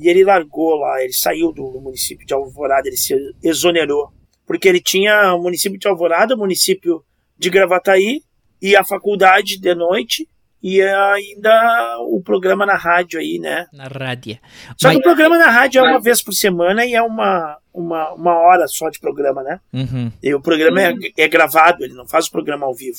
E ele largou lá, ele saiu do, do município de Alvorada, ele se exonerou. Porque ele tinha o município de Alvorada, o município de Gravataí e a faculdade de noite e ainda o programa na rádio aí, né? na rádio. Só Mas- que o programa na rádio é uma vez por semana e é uma, uma, uma hora só de programa, né? Uhum. E o programa é, é gravado, ele não faz o programa ao vivo.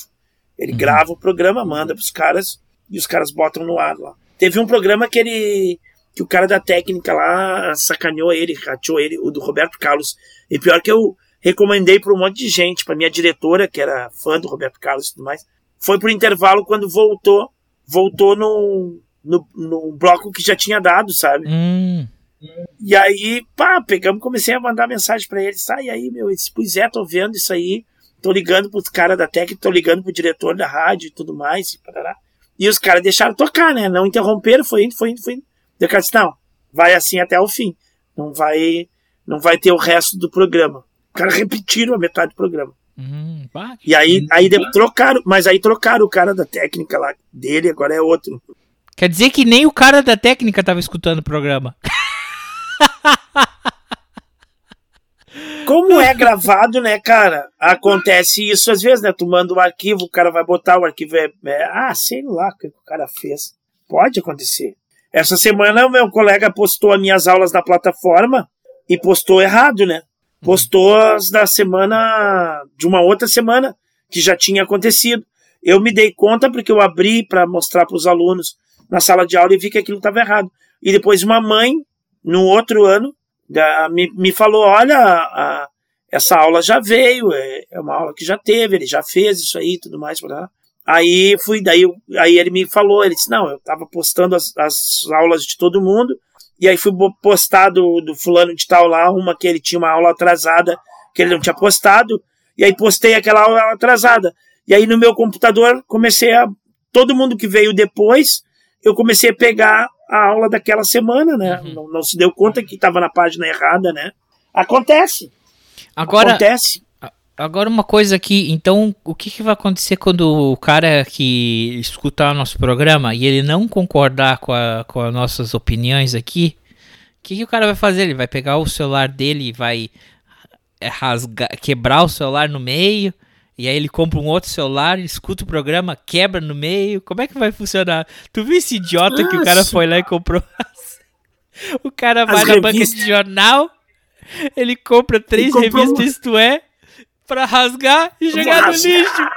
Ele grava o programa, manda pros caras e os caras botam no ar lá. Teve um programa que ele. que o cara da técnica lá sacaneou ele, rateou ele, o do Roberto Carlos. E pior que eu recomendei pra um monte de gente, pra minha diretora, que era fã do Roberto Carlos e tudo mais. Foi pro intervalo quando voltou, voltou no, no, no bloco que já tinha dado, sabe? Hum, E aí, pá, pegamos, comecei a mandar mensagem pra ele. Sai aí, meu. Ele disse, pois é, tô vendo isso aí. Tô ligando pros caras da técnica, tô ligando pro diretor da rádio e tudo mais. E, parará. e os caras deixaram tocar, né? Não interromperam, foi indo, foi indo, foi indo. Eu disse, não, vai assim até o fim. Não vai, não vai ter o resto do programa. Os caras repetiram a metade do programa. hum, bah, E aí, aí trocaram, mas aí trocaram o cara da técnica lá dele, agora é outro. Quer dizer que nem o cara da técnica tava escutando o programa. Como é gravado, né, cara? Acontece isso às vezes, né? Tu manda um arquivo, o cara vai botar o arquivo. É, é- ah, sei lá o que o cara fez. Pode acontecer. Essa semana meu colega postou as minhas aulas na plataforma e postou errado, né? Postou as da semana. de uma outra semana, que já tinha acontecido. Eu me dei conta porque eu abri para mostrar para os alunos na sala de aula e vi que aquilo estava errado. E depois uma mãe, no outro ano, me, me falou: olha, a- essa aula já veio, é, é uma aula que já teve, ele já fez isso aí e tudo mais. blá. Aí fui, daí aí ele me falou, ele disse, não, eu tava postando as, as aulas de todo mundo, e aí fui postar do, do fulano de tal lá, uma que ele tinha uma aula atrasada, que ele não tinha postado, e aí postei aquela aula atrasada. E aí no meu computador comecei a. Todo mundo que veio depois, eu comecei a pegar a aula daquela semana, né? Não, não se deu conta que estava na página errada, né? Acontece. Agora, Acontece. Agora uma coisa aqui, então o que, que vai acontecer quando o cara que escutar o nosso programa e ele não concordar com, a, com as nossas opiniões aqui, o que, que o cara vai fazer? Ele vai pegar o celular dele e vai rasgar, quebrar o celular no meio, e aí ele compra um outro celular, escuta o programa, quebra no meio. Como é que vai funcionar? Tu viu esse idiota que o cara Nossa. foi lá e comprou? o cara vai As na banca revistas. de jornal, ele compra três revistas, isto é, pra rasgar e jogar no lixo.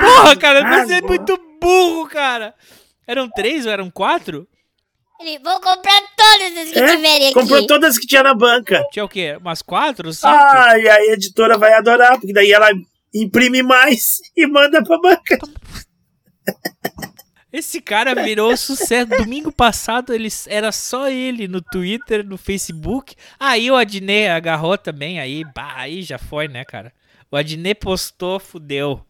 Porra, cara, você é muito burro, cara. Eram três ou eram quatro? Ele, vou comprar todas as que É, tiverem aqui. comprou todas que tinha na banca. Tinha o quê? Umas quatro, cinco? Ah, e a editora vai adorar, porque daí ela imprime mais e manda pra banca. Esse cara virou sucesso. Domingo passado ele, era só ele no Twitter, no Facebook. Aí o Adnet agarrou também. Aí, bah, aí já foi, né, cara? O Adnet postou, fudeu.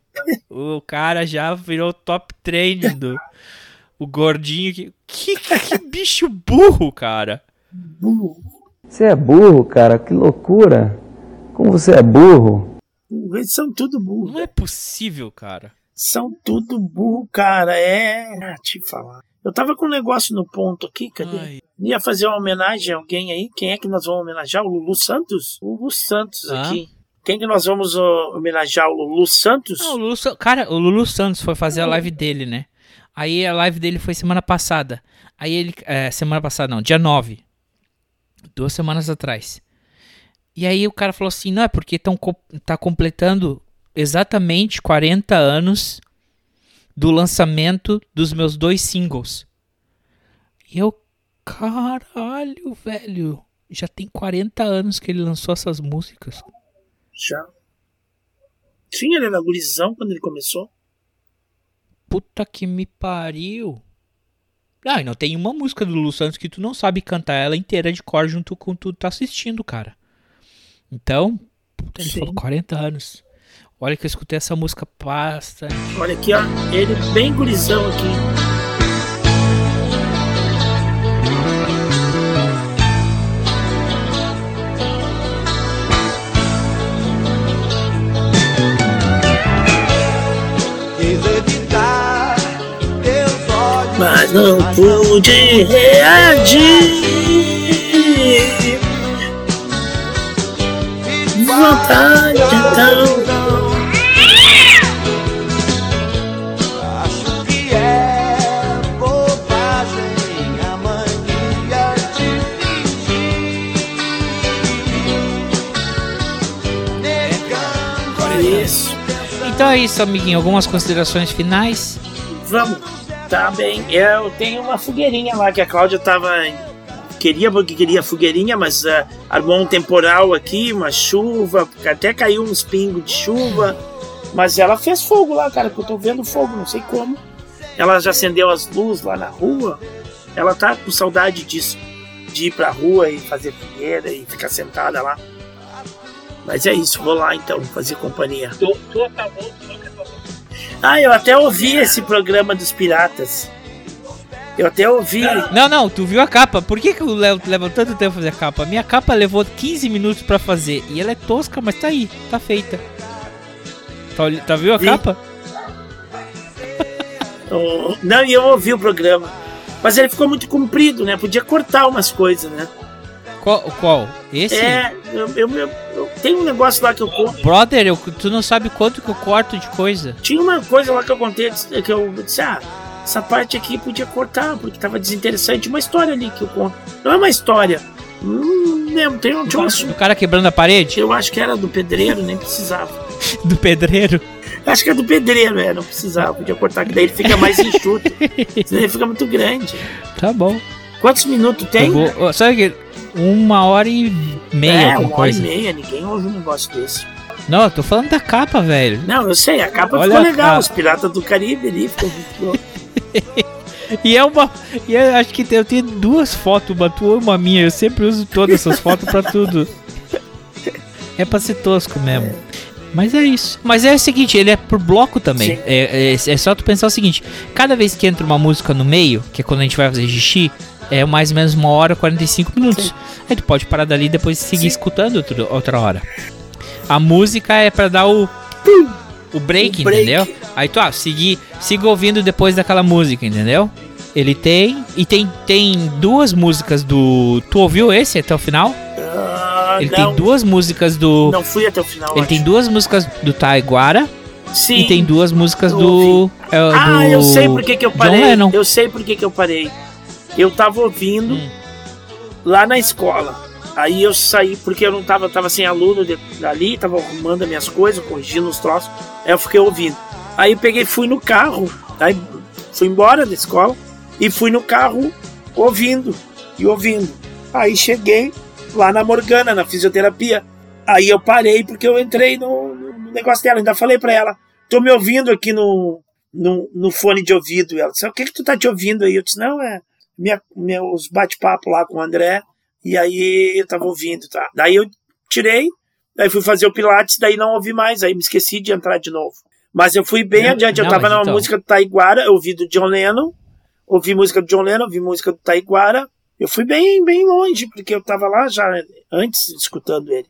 O cara já virou top trend do, O gordinho que. Que, que bicho burro, cara. Você é burro, cara, que loucura. Como você é burro. Eles são tudo burro. Não é possível, cara. São tudo burro, cara. É. Ah, te falar. Eu tava com um negócio no ponto aqui, cadê? Ai. Ia fazer uma homenagem a alguém aí. Quem é que nós vamos homenagear? O Lulu Santos? O Lulu Santos Ah. aqui. Quem que nós vamos homenagear? O Lulu Santos? Não, o Lulu, cara, o Lulu Santos foi fazer a live dele, né? Aí a live dele foi semana passada. Aí ele. É, semana passada não, dia 9. Duas semanas atrás. E aí o cara falou assim: não, é porque tão, tá completando exatamente 40 anos do lançamento dos meus dois singles. E eu, caralho, velho. Já tem 40 anos que ele lançou essas músicas. Já. Sim, ele era gurizão quando ele começou. Puta que me pariu. Ah, e não tem uma música do Lulu Santos que tu não sabe cantar ela inteira de cor junto com tu tá assistindo, cara. Então, puta, ele Sim. falou 40 anos. Olha que eu escutei essa música bastante. Olha aqui, ó. Ele bem gurizão aqui. Mas não pude reagir. Fingir. Negando Isso. Então é isso, amiguinho. Algumas considerações finais? Vamos. Tá bem. Eu tenho uma fogueirinha lá que a Cláudia tava. Queria porque queria fogueirinha, mas ah, armou um temporal aqui, uma chuva, até caiu uns pingos de chuva. Mas ela fez fogo lá, cara, que eu tô vendo fogo, não sei como. Ela já acendeu as luzes lá na rua. Ela tá com saudade disso. De ir pra rua e fazer fogueira e ficar sentada lá. Mas é isso, vou lá então, fazer companhia. Ah, eu até ouvi esse programa dos piratas. Eu até ouvi. Não, não, tu viu a capa. Por que, que o Léo leva tanto tempo fazer a capa? Minha capa levou 15 minutos pra fazer. E ela é tosca, mas tá aí, tá feita. Tá, tá viu a Vi. capa? Não, e eu ouvi o programa. Mas ele ficou muito comprido, né? Podia cortar umas coisas, né? Qual? qual? Esse? É, eu, eu, eu, eu tenho um negócio lá que eu conto. Brother, tu não sabe quanto que eu corto de coisa. Tinha uma coisa lá que eu contei que eu disse, ah, essa parte aqui podia cortar, porque tava desinteressante. Uma história ali que eu conto. Não é uma história. Hum, lembro, tem um, Do assunto. cara quebrando a parede? Eu acho que era do pedreiro, nem precisava. Do pedreiro? Acho que é do pedreiro, é, não precisava, podia cortar, que daí ele fica mais enxuto. senão ele fica muito grande. Tá bom. Quantos minutos tem? Vou- sabe que uma hora e meia, é, uma coisa. hora e meia, ninguém ouve um negócio desse. Não, eu tô falando da capa, velho. Não, eu sei, a capa Olha ficou legal, capa. os Piratas do Caribe ali, ficou muito. E é uma. E eu acho que eu tenho duas fotos, uma tua e uma minha. Eu sempre uso todas essas fotos pra tudo. É pra ser tosco mesmo. Mas é isso. Mas é o seguinte, ele é por bloco também. Sim. É, é, é só tu pensar o seguinte: cada vez que entra uma música no meio, que é quando a gente vai fazer xixi, é mais ou menos uma hora e 45 minutos. Aí tu pode parar dali e depois seguir escutando outro- outra hora. A música é pra dar o. O break, O break. entendeu? Aí tu, ah, seguir, siga ouvindo depois daquela música, entendeu? Ele tem. E tem, tem duas músicas do. Tu ouviu esse até o final? Ah, Ele não, tem duas músicas do. não fui até o final. Ele acho. tem duas músicas do Taiguara Sim. e tem duas músicas do. é, Ah, do eu sei por que, eu parei. Eu sei por que, que eu parei. Eu tava ouvindo Hum. lá na escola. Aí eu saí, porque eu não tava, tava sem aluno de, ali, tava arrumando as minhas coisas, corrigindo os troços. Aí eu fiquei ouvindo. Aí eu peguei, fui no carro, aí fui embora da escola e fui no carro ouvindo e ouvindo. Aí cheguei lá na Morgana, na fisioterapia. Aí eu parei porque eu entrei no, no negócio dela. Ainda falei pra ela: tô me ouvindo aqui no, no, no fone de ouvido. Ela disse: o que, que tu tá te ouvindo aí? Eu disse: não, é minha, meus bate-papo lá com o André. E aí eu tava ouvindo, tá? Daí eu tirei, daí fui fazer o Pilates, daí não ouvi mais, aí me esqueci de entrar de novo. Mas eu fui bem Não, adiante, eu não, tava na então- música do Taiguara, eu ouvi do John Lennon, ouvi música do John Lennon, ouvi música do Taiguara. Eu fui bem, bem longe, porque eu tava lá já antes escutando ele.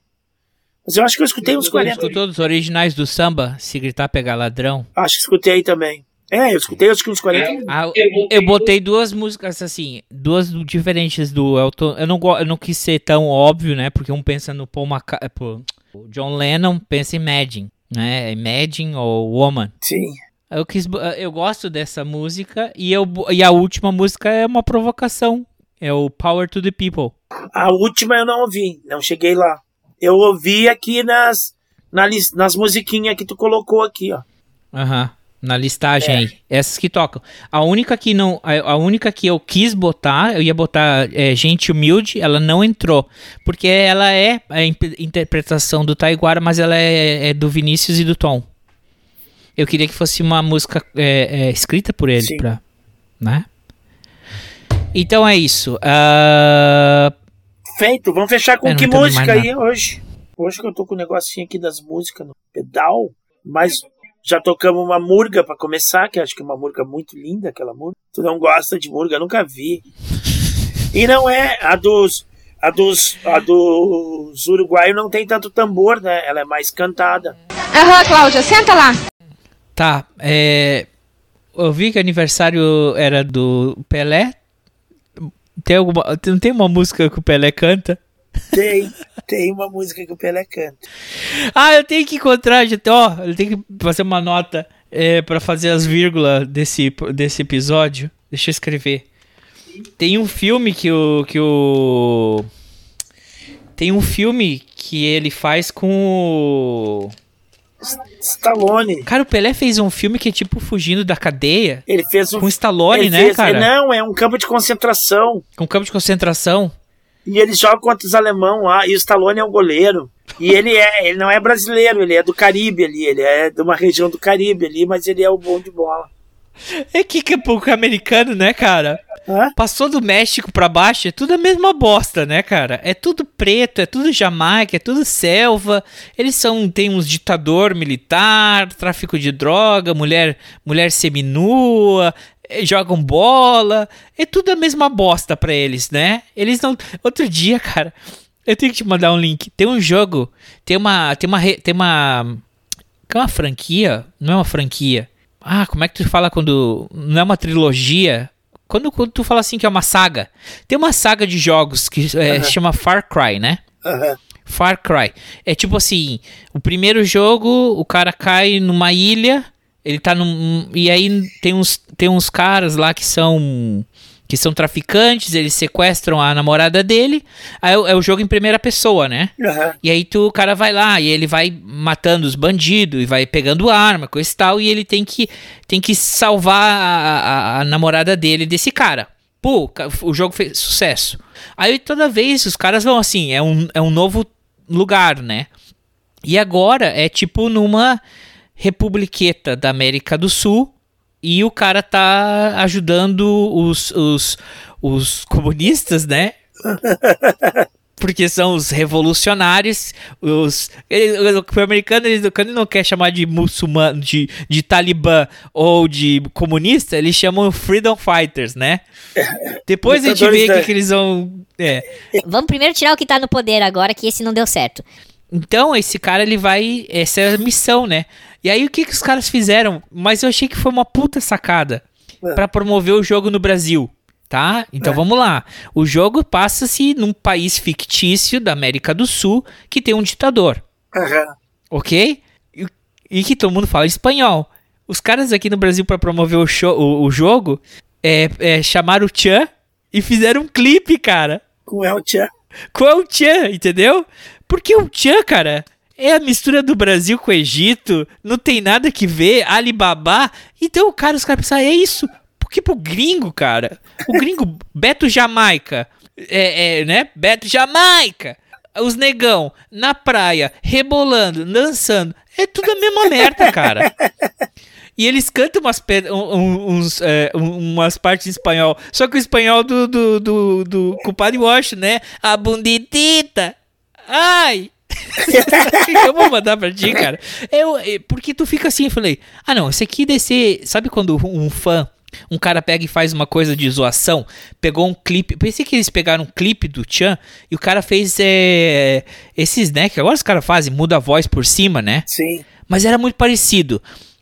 Mas eu acho que eu escutei uns Você 40. escutou os originais do samba, Se Gritar Pegar Ladrão? Acho que escutei também. É, eu escutei acho que uns 40 minutos. Ah, eu botei duas músicas assim, duas diferentes do Elton. Eu não, eu não quis ser tão óbvio, né? Porque um pensa no Paul McCartney, o John Lennon pensa em Imagine, né? Imagine ou Woman. Sim. Eu quis, bo- eu gosto dessa música e eu e a última música é uma provocação. É o Power to the People. A última eu não ouvi, não cheguei lá. Eu ouvi aqui nas, na lis- nas musiquinhas que tu colocou aqui, ó. Aham. Na listagem É. aí. Essas que tocam. A única que não. A, a única que eu quis botar, eu ia botar é, Gente Humilde, ela não entrou. Porque ela é a interpretação do Taiguara, mas ela é, é do Vinícius e do Tom. Eu queria que fosse uma música é, é, escrita por ele, Sim. pra, né? Então é isso. Ah, Feito, vamos fechar com que música aí hoje? Hoje que eu tô com o negocinho aqui das músicas no pedal, mas já tocamos uma murga pra começar, que acho que é uma murga muito linda, aquela murga. Tu não gosta de murga, nunca vi. E não é a dos a dos a dos uruguaios não tem tanto tambor, né? Ela é mais cantada. Aham, Cláudia, senta lá. Tá, é, eu vi que o aniversário era do Pelé. Tem alguma, não tem uma música que o Pelé canta? Tem, tem uma música que o Pelé canta. Ah, eu tenho que encontrar, gente, ó, eu tenho que fazer uma nota é, para fazer as vírgulas desse, desse episódio. Deixa eu escrever. Tem um filme que o que o tem um filme que ele faz com o Stallone. Cara, o Pelé fez um filme que é tipo fugindo da cadeia. Ele fez um Com Stallone, né, fez- cara? Não, é um campo de concentração. Com campo de concentração. E ele joga contra os alemão lá, e o Stallone é um goleiro. E ele é, ele não é brasileiro, ele é do Caribe ali, ele é de uma região do Caribe ali, mas ele é o bom de bola. É que que é pouco americano, né, cara? Passou do México pra baixo, é tudo a mesma bosta, né, cara? É tudo preto, é tudo Jamaica, é tudo selva. Eles são tem uns ditador militar, tráfico de droga, mulher, mulher seminua, jogam bola. É tudo a mesma bosta pra eles, né? Eles não Outro dia, cara, eu tenho que te mandar um link. Tem um jogo, tem uma tem uma tem uma que é uma franquia, não é uma franquia. Ah, como é que tu fala quando não é uma trilogia? Quando, quando tu fala assim que é uma saga. Tem uma saga de jogos que é, chama Far Cry, né? Aham. Far Cry. É tipo assim, o primeiro jogo, o cara cai numa ilha, ele tá num e aí tem uns tem uns caras lá que são que são traficantes, eles sequestram a namorada dele. Aí é o- é jogo em primeira pessoa, né? Aham. E aí tu, o cara vai lá e ele vai matando os bandidos e vai pegando arma, coisa e tal, e ele tem que, tem que salvar a, a- a namorada dele desse cara. Pô, o jogo fez sucesso. Aí toda vez os caras vão assim, é um, é um novo lugar, né? E agora é tipo numa republiqueta da América do Sul e o cara tá ajudando os, os, os comunistas, né? Porque são os revolucionários, os. ele- O americano, ele, quando ele não quer chamar de muçulmano, de, de talibã ou de comunista, eles chamam Freedom Fighters, né? Depois a gente vê o que, que eles vão. É. Vamos primeiro tirar o que tá no poder agora, que esse não deu certo. Então, esse cara, ele vai. Essa é a missão, né? E aí, o que, que os caras fizeram? Mas eu achei que foi uma puta sacada É. pra promover o jogo no Brasil. Tá? Então É. vamos lá. O jogo passa-se num país fictício da América do Sul que tem um ditador. Aham. Ok? E, e que todo mundo fala espanhol. Os caras aqui no Brasil, pra promover o, show, o, o jogo, é, é, chamaram o Tchan e fizeram um clipe, cara. Com El Tchan. Com o Tchan, entendeu? Porque o Tchan, cara, é a mistura do Brasil com o Egito, não tem nada que ver, Alibaba. Então, cara, os caras pensaram, é isso. Porque pro gringo, cara, o gringo Beto Jamaica, é, é, né? Beto Jamaica. Os negão na praia, rebolando, dançando. É tudo a mesma merda, cara. E eles cantam umas, um- um- uns, é, um- umas partes em espanhol. Só que o espanhol do, do, do, do compadre Wash, né? A bunditita. Ai! eu vou mandar pra ti, cara. Eu, é, porque tu fica assim, eu falei, ah não, esse aqui deve ser. Sabe quando um fã um cara pega e faz uma coisa de zoação. Pegou um clipe. Pensei que eles pegaram um clipe do Chan e o cara fez é, esses, né? Que agora os caras fazem, muda a voz por cima, né? Sim. Mas era muito parecido.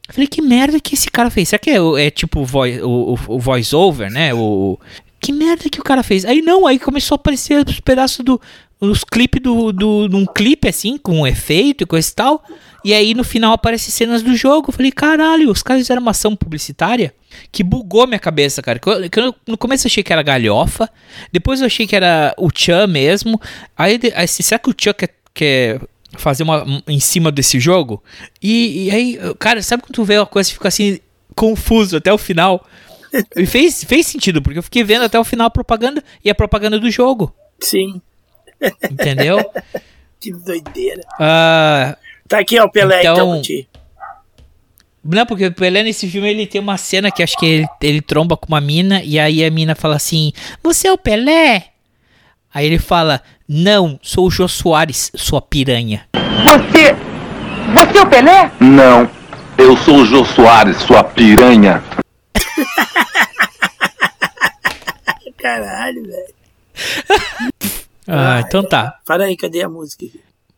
Eu falei, que merda que esse cara fez? Será que é, é tipo o, voi- o, o- o voice over, né? O, que merda que o cara fez? Aí não, aí começou a aparecer os pedaços do. Os clipes do, do. num clipe assim, com um efeito e coisa e tal. E aí no final aparecem cenas do jogo. Eu falei, caralho, os caras fizeram uma ação publicitária que bugou minha cabeça, cara. Que eu- que eu- no começo eu achei que era galhofa. Depois eu achei que era o Chan mesmo. Aí, aí será que o Chan quer, quer fazer uma um- em cima desse jogo? E, e aí, cara, sabe quando tu vê uma coisa e fica assim, confuso até o final? E fez, fez sentido, porque eu fiquei vendo até o final a propaganda e a propaganda do jogo. Sim. Entendeu? Que doideira. Ah, Tá aqui, ó, o Pelé, então, Então-. Não, porque o Pelé nesse filme ele tem uma cena que acho que ele, ele tromba com uma mina e aí a mina fala assim: Você é o Pelé? Aí ele fala: Não, sou o Jô Soares, sua piranha. Você. Você é o Pelé? Não, eu sou o Jô Soares, sua piranha. Caralho, velho. Ah, então tá. Para aí, cadê a música?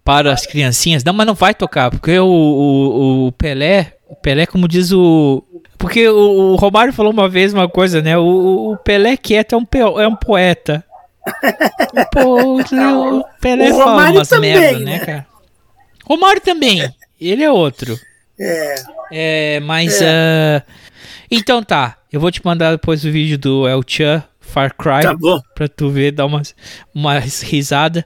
Para as criancinhas. Não, mas não vai tocar, porque o, o, o Pelé, o Pelé, como diz o. Porque o, o Romário falou uma vez uma coisa, né? O, o Pelé quieto é um, pe- é um poeta. Pô, o Pelé O fala Romário umas também, merda, né? cara? Romário também. Ele é outro. É. É, mas. ah, então tá. Eu vou te mandar depois o vídeo do El Chan Far Cry. Tá bom. Pra tu ver, dar umas, umas risada.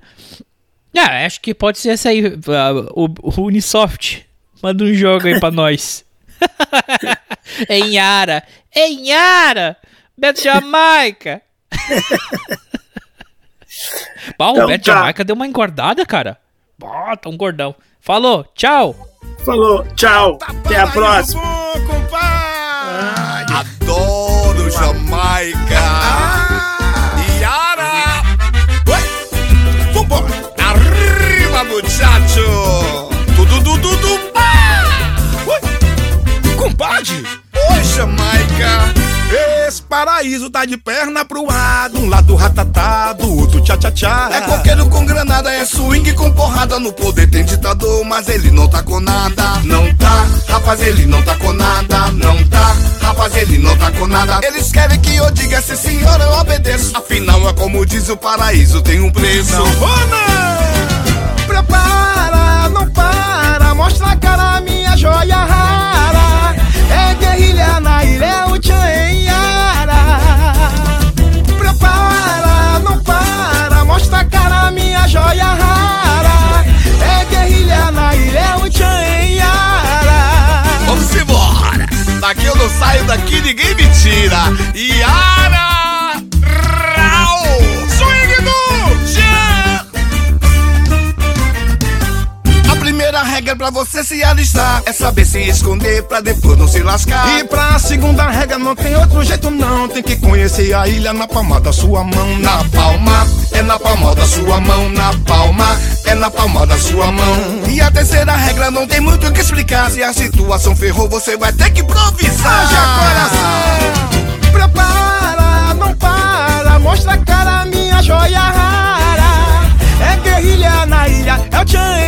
Ah, acho que pode ser essa aí. ah, o, o Unisoft. Manda um jogo aí pra nós. é em Yara. É em Yara. Beto Jamaica. O Então Beto tá. Jamaica deu uma engordada, cara. Bah, tá um gordão. Falou, tchau. Falou, tchau. Até a próxima. Adoro Jamaica. Muchacho. Tudo, tudo, tudo. Ué, compadre. Oi, Jamaica. Esse paraíso tá de perna pro ar. Um lado ratatá, do outro tchá-tchá-tchá. É coqueiro com granada, é swing com porrada. No poder tem ditador, mas ele não tá com nada. Não tá, rapaz, ele não tá com nada. Não tá, rapaz, ele não tá com nada. Eles querem que eu diga, sim senhor, eu obedeço. Afinal, é como diz o paraíso, tem um preço. Não vou não! Prepara, não para, mostra a cara, minha joia rara. É guerrilha na ilha, saber se esconder pra depois não se lascar. E pra segunda regra não tem outro jeito não, tem que conhecer a ilha na palma da sua mão. Na palma, é na palma da sua mão. Na palma, é na palma da sua mão. E a terceira regra não tem muito o que explicar. Se a situação ferrou, você vai ter que improvisar. Haja coração! Prepara, não para, mostra a cara, minha joia rara. É guerrilha na ilha, é o Tchan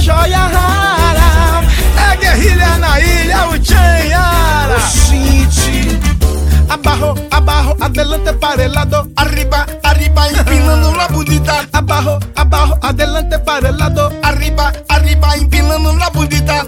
joia rara. É guerrilha na ilha, o Yara. Gente, abajo, abajo, adelante para el lado, arriba, arriba, empinando la bonita. Abajo, abajo, adelante para el lado, arriba, arriba, empinando la bonita.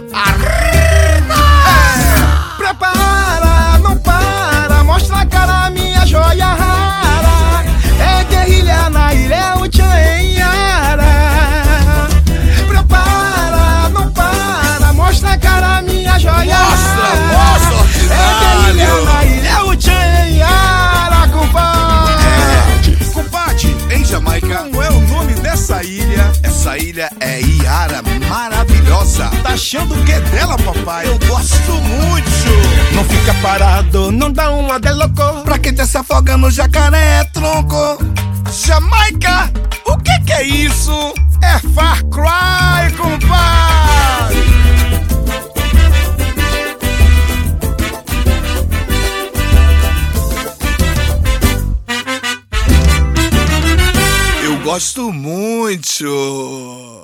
Essa ilha é Iara, maravilhosa. Tá achando que dela, papai? Eu gosto muito. Não fica parado, não dá uma de louco. Pra quem tá se afogando, jacaré, tronco. Jamaica, o que que é isso? É Far Cry, compadre. Gosto muito.